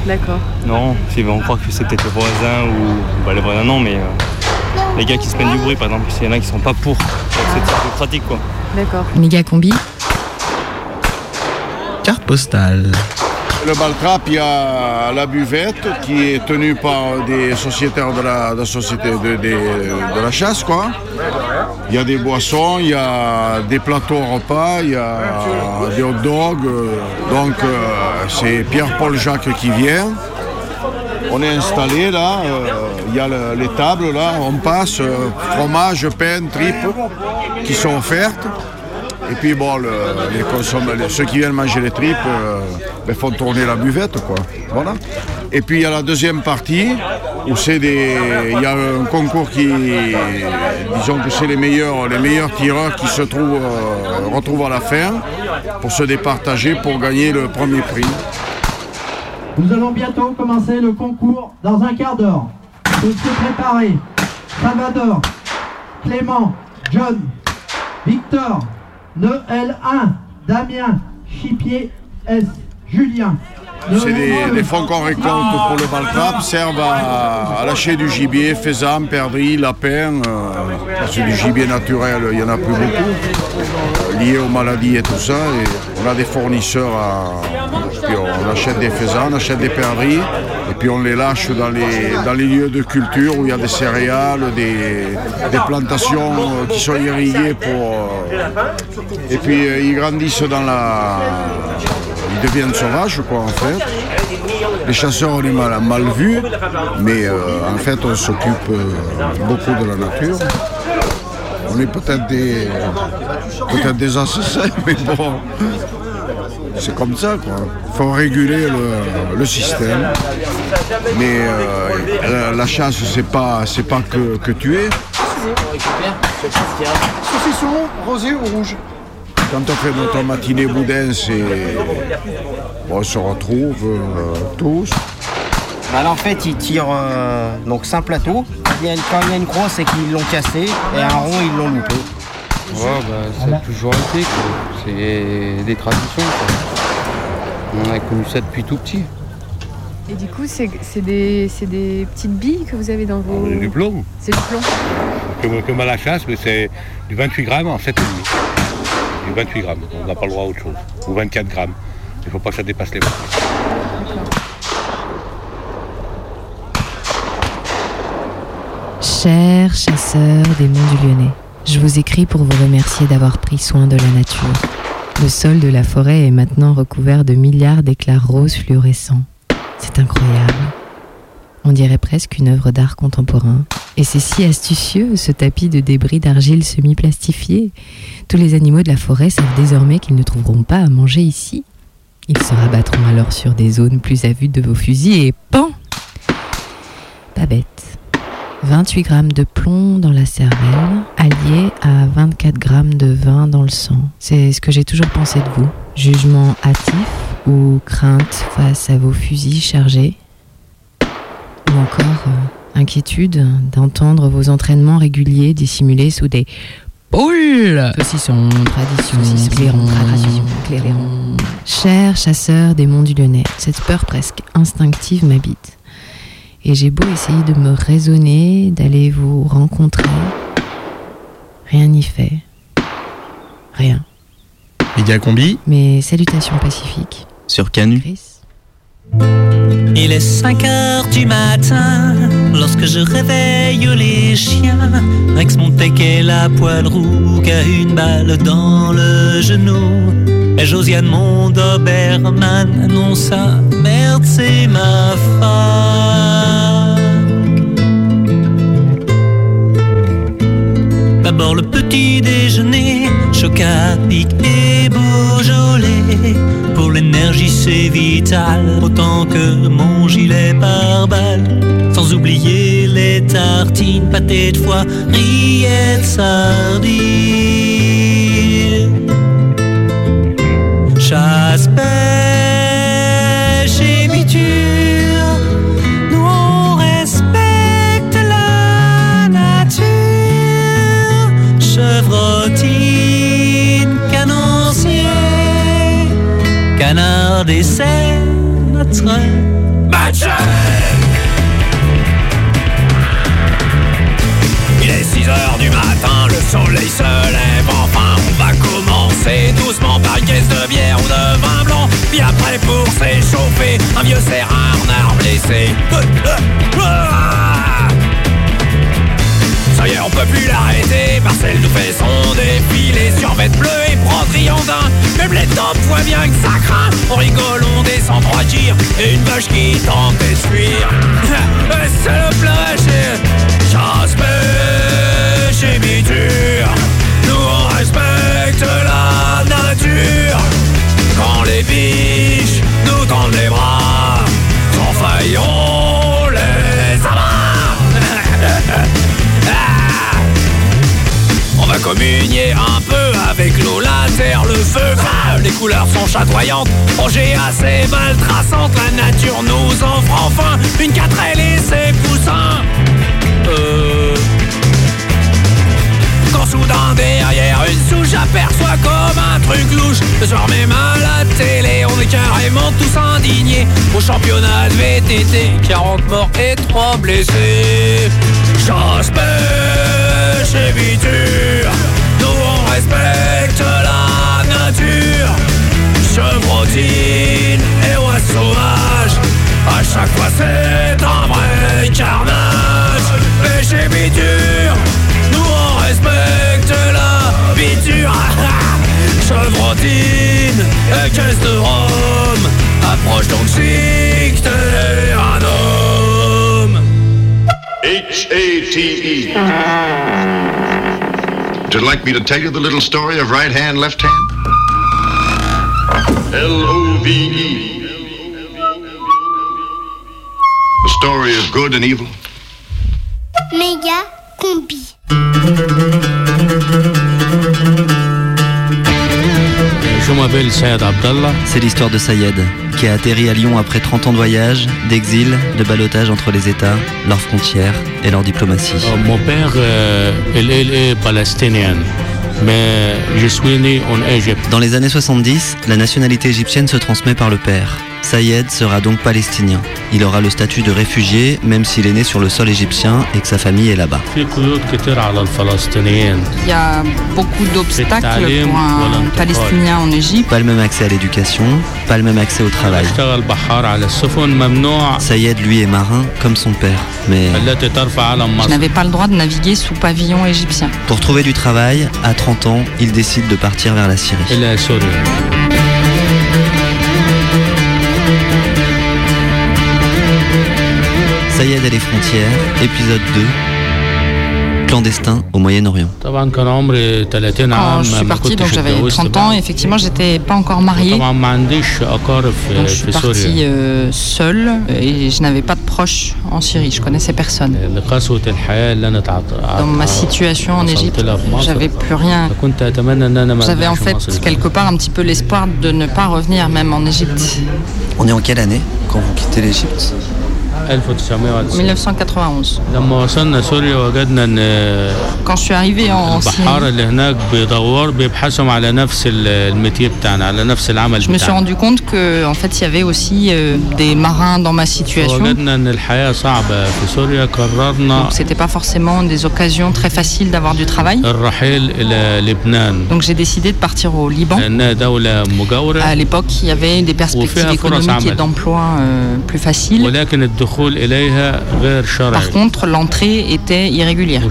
D'accord. Non, ils vont croire que c'est peut-être les voisins ou. Bah, les voisins, non, mais. euh, Les gars qui se plaignent du bruit, par exemple, il y en a qui sont pas pour. Donc, C'est c'est pratique, quoi. D'accord. Méga combi. Carte postale. Le Baltrap, il y a la buvette qui est tenue par des sociétaires de la, société de, la chasse, quoi. Il y a des boissons, il y a des plateaux repas, il y a des hot dogs. Donc euh, c'est Pierre-Paul Jacques qui vient. On est installé là, euh, il y a le- les tables là, on passe, euh, fromage, pain, tripes qui sont offertes. Et puis bon, le- les ceux qui viennent manger les tripes euh, ben, font tourner la buvette, quoi. Voilà. Et puis il y a la deuxième partie où c'est des, il y a un concours qui, disons que c'est les meilleurs, les meilleurs tireurs qui se trouvent, euh, retrouvent à la fin pour se départager pour gagner le premier prix. Nous allons bientôt commencer le concours dans un quart d'heure. Faut se préparer. Salvador, Clément, John, Victor, Noël 1, Damien, Chipier, S, Julien. C'est des, fonds qu'on récolte pour le balcap, servent à, à lâcher du gibier, faisan, perdrix, lapin. euh, parce que du gibier naturel, il n'y en a plus beaucoup, euh, lié aux maladies et tout ça. Et on a des fournisseurs, à, puis on achète des faisans, on achète des perdrix, et puis on les lâche dans les, dans les lieux de culture où il y a des céréales, des, plantations euh, qui sont irriguées pour... euh, et puis euh, ils grandissent dans la... Ils deviennent sauvages, quoi, en fait. Les chasseurs, on est mal, mal vus, mais en fait, on s'occupe beaucoup de la nature. On est peut-être des, peut-être des assassins, mais bon, c'est comme ça, quoi. Il faut réguler le, le système. Mais euh, la, la chasse, c'est pas, c'est pas que, que tuer. Saucisson, rosé ou rouge? Quand on fait notre matinée boudin, c'est. On se retrouve euh, tous. Bah là, en fait, ils tirent euh, donc c'est un plateau. Il y a une- quand il y a une croix, c'est qu'ils l'ont cassé. Et un rond, ils l'ont loupé. Ouais, bah, ça a toujours été, quoi. C'est des traditions, quoi. On a connu ça depuis tout petit. Et du coup, c'est des, petites billes que vous avez dans vos. C'est du plomb, C'est du plomb. comme, comme à la chasse, mais c'est du 28 grammes en 7,5. Du 28 grammes, on n'a pas le droit à autre chose. Ou 24 grammes. Il ne faut pas que ça dépasse les 28. Chers chasseurs des monts du Lyonnais, je vous écris pour vous remercier d'avoir pris soin de la nature. Le sol de la forêt est maintenant recouvert de milliards d'éclats roses fluorescents. C'est incroyable. On dirait presque une œuvre d'art contemporain. Et c'est si astucieux, ce tapis de débris d'argile semi-plastifié. Tous les animaux de la forêt savent désormais qu'ils ne trouveront pas à manger ici. Ils se rabattront alors sur des zones plus à vue de vos fusils et pan Pas bête. 28 grammes de plomb dans la cervelle, allié à 24 grammes de vin dans le sang. C'est ce que j'ai toujours pensé de vous. Jugement hâtif ou crainte face à vos fusils chargés Ou encore euh, inquiétude d'entendre vos entraînements réguliers dissimulés sous des poules Saucissons, tradition, clairon, tradition, clairon. Chers chasseurs des monts du Lyonnais, cette peur presque instinctive m'habite. Et j'ai beau essayer de me raisonner, d'aller vous rencontrer. Rien n'y fait. Rien. Média Combi Mes salutations pacifiques. Sur Canu. Il est 5 heures du matin lorsque je réveille les chiens. Rex Montec est la poêle rouge a une balle dans le genou. Et Josiane mon Doberman annonce à merde, c'est ma femme. D'abord le petit déjeuner, chocat, pic et Beaujolais. Pour l'énergie c'est vital, autant que mon gilet pare-balles. Sans oublier les tartines, pâté de foie, rillettes, sardines. Chasse, dessert, notre match. Il est 6 heures du matin, le soleil se lève enfin. On va commencer doucement par une caisse de bière ou de vin blanc. Puis après, pour s'échauffer, un vieux serre un renard blessé. Ah ça on peut plus l'arrêter. Marcel nous fait son défilé sur vête bleue et prend triandin. Même les tops voient bien que ça craint. On rigole, on descend trois tirs et une vache qui tente de fuir. C'est le plage, chasse, pêche et biture. Nous on respecte la nature. Quand les biches nous tendent les bras, sans faille communier un peu avec l'eau, la terre, le feu. Ah, les couleurs sont chatoyantes, projet assez mal traçante. La nature nous offre enfin une quatrelle et ses poussins. Euh. loin derrière une souche J'aperçois comme un truc louche Le soir même à la télé On est carrément tous indignés Au championnat de VTT 40 morts et 3 blessés J'ose Chevrotine et oies sauvages À chaque fois c'est un vrai carnage. Chez Biture Nous on respecte la biture Chevrotine et caisse de rhum. Approche donc chic, t'es un homme H-A-T-E. Would you like me to tell you the little story of right hand, left hand? L-O-V-E. The story of good and evil. Méga combi. Je m'appelle Sayed Abdallah. C'est l'histoire de Sayed, qui a atterri à Lyon après 30 ans de voyage, d'exil, de ballottage entre les États, leurs frontières et leur diplomatie. Euh, mon père, euh, il, il est palestinien, mais je suis né en Égypte. Dans les années 70, la nationalité égyptienne se transmet par le père. Sayed sera donc palestinien. Il aura le statut de réfugié, même s'il est né sur le sol égyptien et que sa famille est là-bas. Il y a beaucoup d'obstacles pour un Palestinien en Égypte. Pas le même accès à l'éducation, pas le même accès au travail. Sayed, lui, est marin comme son père, mais je n'avais pas le droit de naviguer sous pavillon égyptien. Pour trouver du travail, à 30 ans, il décide de partir vers la Syrie. Sayed et les frontières, épisode 2. Clandestin au Moyen-Orient. Ah, je suis partie, donc j'avais 30 ans, et effectivement, j'étais pas encore mariée. Je suis partie euh, seule et je n'avais pas de proches en Syrie, je connaissais personne. Dans ma situation en Égypte, j'avais plus rien. J'avais en fait quelque part un petit peu l'espoir de ne pas revenir même en Égypte. On est en quelle année quand vous quittez l'Égypte? 1991. Quand je suis arrivé en Syrie, je me suis rendu compte qu'en fait il y avait aussi euh, des marins dans ma situation. Donc c'était pas forcément des occasions très faciles d'avoir du travail. Donc j'ai décidé de partir au Liban. À l'époque, il y avait des perspectives économiques et d'emploi euh, plus faciles. Par contre, l'entrée était irrégulière.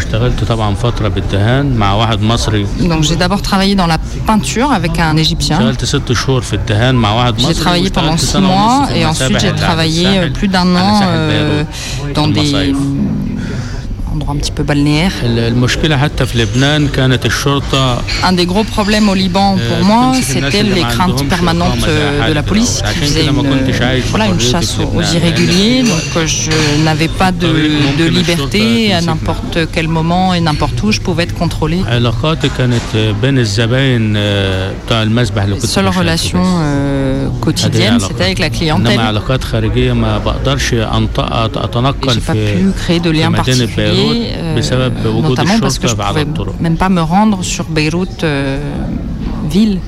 Donc j'ai d'abord travaillé dans la peinture avec un Égyptien. J'ai travaillé pendant six mois et ensuite j'ai travaillé plus d'un an euh, dans des un petit peu balnéaire. Un des gros problèmes au Liban pour moi, c'était les craintes permanentes de la police qui faisait une, chasse aux irréguliers. Donc je n'avais pas de, liberté à n'importe quel moment et n'importe où, je pouvais être contrôlé. La seule relation euh, quotidienne, c'était avec la clientèle. Je n'ai pas pu créer de lien particulier euh, notamment parce que je ne pouvais même pas me rendre sur Beyrouth euh, ville.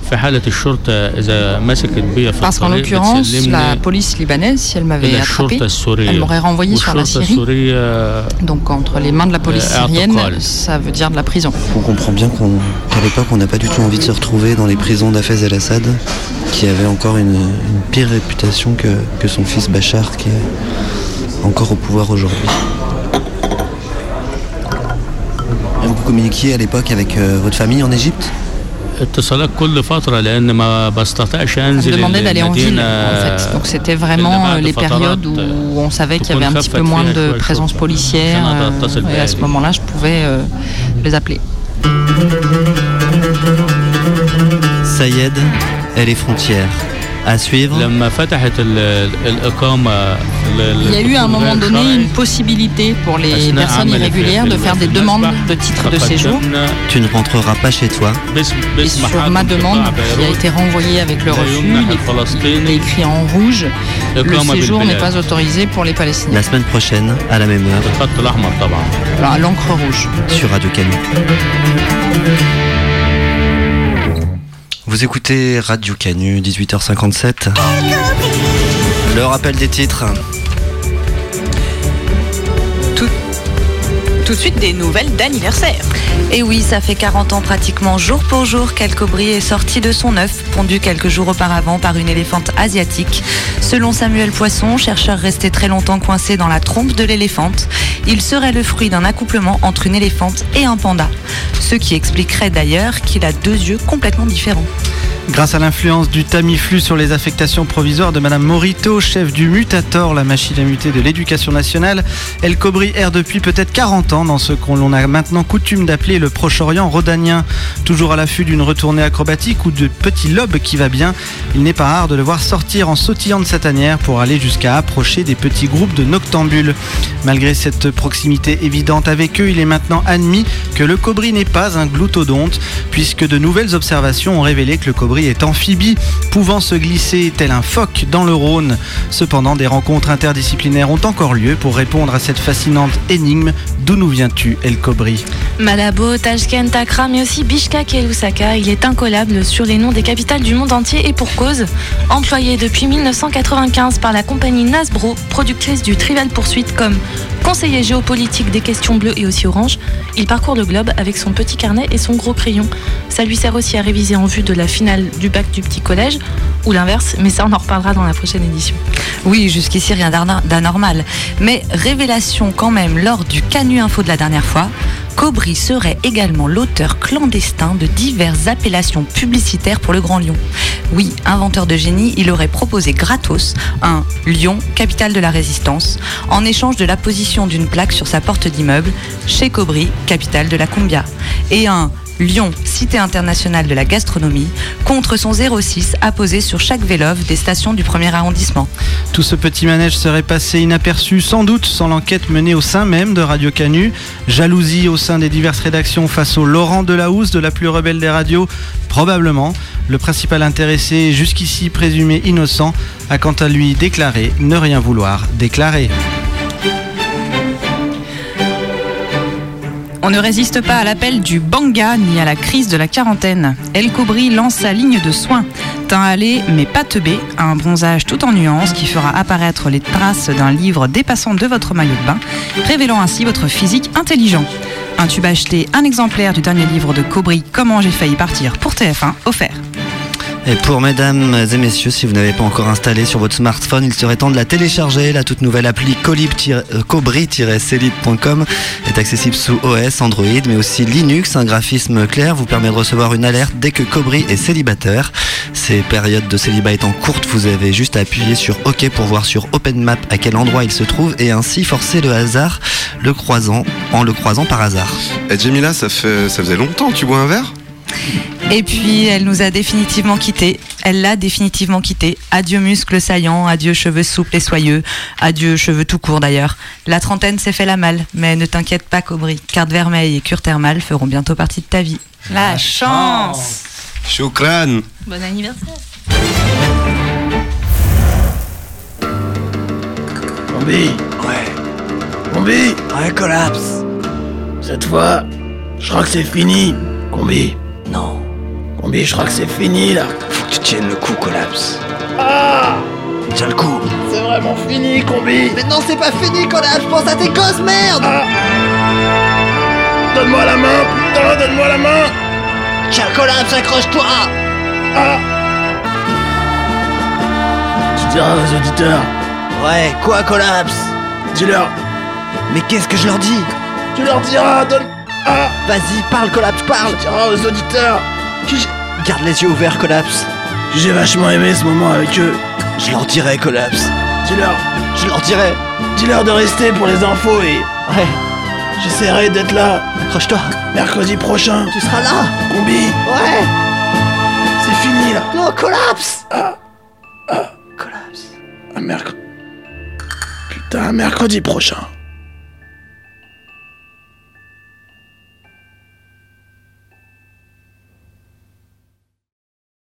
Parce qu'en l'occurrence, la police libanaise, si elle m'avait attrapé, elle m'aurait renvoyé sur la Syrie. Donc entre les mains de la police syrienne, ça veut dire de la prison. On comprend bien qu'à l'époque, on n'a pas du tout envie de se retrouver dans les prisons d'Afez el-Assad, qui avait encore une, une pire réputation que, que son fils Bachar, qui est encore au pouvoir aujourd'hui. communiquiez à l'époque avec euh, votre famille en Égypte اتصالات كل فترة لأن ما بستطيعش Elle me أنزل demandait d'aller en ville, المدينة en fait. Donc c'était vraiment euh, les périodes où on savait qu'il y avait un petit peu moins de présence policière. euh, Et à ce moment-là, je pouvais euh, les appeler. Sayed et les frontières. Il y a eu à un moment donné une possibilité pour les personnes irrégulières de faire des demandes de titres de séjour. Tu ne rentreras pas chez toi. Et sur ma demande, qui a été renvoyée avec le refus, il est écrit en rouge, le séjour n'est pas autorisé pour les Palestiniens. La semaine prochaine, à la même heure. À l'encre rouge. Sur Radio Canu. Vous écoutez Radio Canu, 18h57. Le rappel des titres. Tout de suite des nouvelles d'anniversaire. Et oui, ça fait 40 ans pratiquement jour pour jour qu'El Cobri est sorti de son œuf, pondu quelques jours auparavant par une éléphante asiatique. Selon Samuel Poisson, chercheur resté très longtemps coincé dans la trompe de l'éléphante, il serait le fruit d'un accouplement entre une éléphante et un panda. Ce qui expliquerait d'ailleurs qu'il a deux yeux complètement différents. Grâce à l'influence du Tamiflu sur les affectations provisoires de Madame Morito, chef du Mutator, la machine à muter de l'éducation nationale, El Cobri erre depuis peut-être 40 ans dans ce qu'on a maintenant coutume d'appeler le Proche-Orient rhodanien. Toujours à l'affût d'une retournée acrobatique ou de petits lobes qui va bien, il n'est pas rare de le voir sortir en sautillant de sa tanière pour aller jusqu'à approcher des petits groupes de noctambules. Malgré cette proximité évidente avec eux, il est maintenant admis que le Cobri n'est pas un gloutodonte, puisque de nouvelles observations ont révélé que le Cobri est amphibie, pouvant se glisser tel un phoque dans le Rhône. Cependant, des rencontres interdisciplinaires ont encore lieu pour répondre à cette fascinante énigme D'où nous viens-tu, El Cobri Malabo, Tashkent, Accra, mais aussi Bishkek et Lusaka, il est incollable sur les noms des capitales du monde entier et pour cause. Employé depuis 1995 par la compagnie Nasbro, productrice du Trivial Poursuite comme conseiller géopolitique des questions bleues et aussi orange, il parcourt le globe avec son petit carnet et son gros crayon. Ça lui sert aussi à réviser en vue de la finale du bac du petit collège ou l'inverse, mais ça on en reparlera dans la prochaine édition. Oui, jusqu'ici rien d'anormal. Mais révélation quand même lors du Canu Info de la dernière fois, Cobry serait également l'auteur clandestin de diverses appellations publicitaires pour le Grand Lyon. Oui, inventeur de génie, il aurait proposé gratos un Lyon, capitale de la résistance, en échange de la position d'une plaque sur sa porte d'immeuble, chez Cobry, capitale de la Cumbia, et un Lyon, cité internationale de la gastronomie, contre son 06 apposé sur chaque vélove des stations du premier arrondissement. Tout ce petit manège serait passé inaperçu sans doute sans l'enquête menée au sein même de Radio Canu. Jalousie au sein des diverses rédactions face au Laurent Delahousse de la plus rebelle des radios Probablement. Le principal intéressé, jusqu'ici présumé innocent, a quant à lui déclaré ne rien vouloir déclarer. On ne résiste pas à l'appel du banga ni à la crise de la quarantaine. El Cobri lance sa ligne de soins. Teint allé mais pas teubé, un bronzage tout en nuances qui fera apparaître les traces d'un livre dépassant de votre maillot de bain, révélant ainsi votre physique intelligent. Un tube acheté, un exemplaire du dernier livre de Cobri, Comment j'ai failli partir pour TF1, offert. Et pour mesdames et messieurs, si vous n'avez pas encore installé sur votre smartphone, il serait temps de la télécharger. La toute nouvelle appli euh, Cobri-Celib.com est accessible sous OS, Android, mais aussi Linux. Un graphisme clair vous permet de recevoir une alerte dès que Cobri est célibataire. Ces périodes de célibat étant courtes, vous avez juste à appuyer sur OK pour voir sur OpenMap à quel endroit il se trouve et ainsi forcer le hasard le croisant en le croisant par hasard. Et Jamila, ça, fait, ça faisait longtemps que tu bois un verre? Et puis, elle nous a définitivement quittés. Elle l'a définitivement quitté. Adieu muscles saillants, adieu cheveux souples et soyeux, adieu cheveux tout courts d'ailleurs. La trentaine s'est fait la malle, mais ne t'inquiète pas, Cobri. Carte vermeille et cure thermale feront bientôt partie de ta vie. La chance Choukran Bon anniversaire. Combi Ouais. Combi Ouais, collapse. Cette fois, je crois que c'est fini. Combi Non. Combi, je crois que c'est fini là. Faut que tu tiennes le coup, collapse. Ah Tiens le coup. C'est vraiment fini, Combi Mais non, c'est pas fini, collapse. Pense à tes gosses, merde. Donne-moi la main, putain, donne-moi la main Tiens, collapse, accroche-toi. Ah Tu diras aux auditeurs, Ouais, quoi, collapse? Dis-leur, Mais qu'est-ce que je leur dis? Tu leur diras, donne... Ah Vas-y, parle, collapse, parle. Tu diras aux auditeurs Garde les yeux ouverts, collapse. j'ai vachement aimé ce moment avec eux. Je leur dirai, collapse. Dis-leur, Je leur dirai. dis-leur de rester pour les infos et Ouais, j'essaierai d'être là accroche-toi. mercredi prochain. Tu seras là. Combi, Ouais. c'est fini là. Non, collapse. Ah, Collapse. un mercredi. Putain, un mercredi prochain.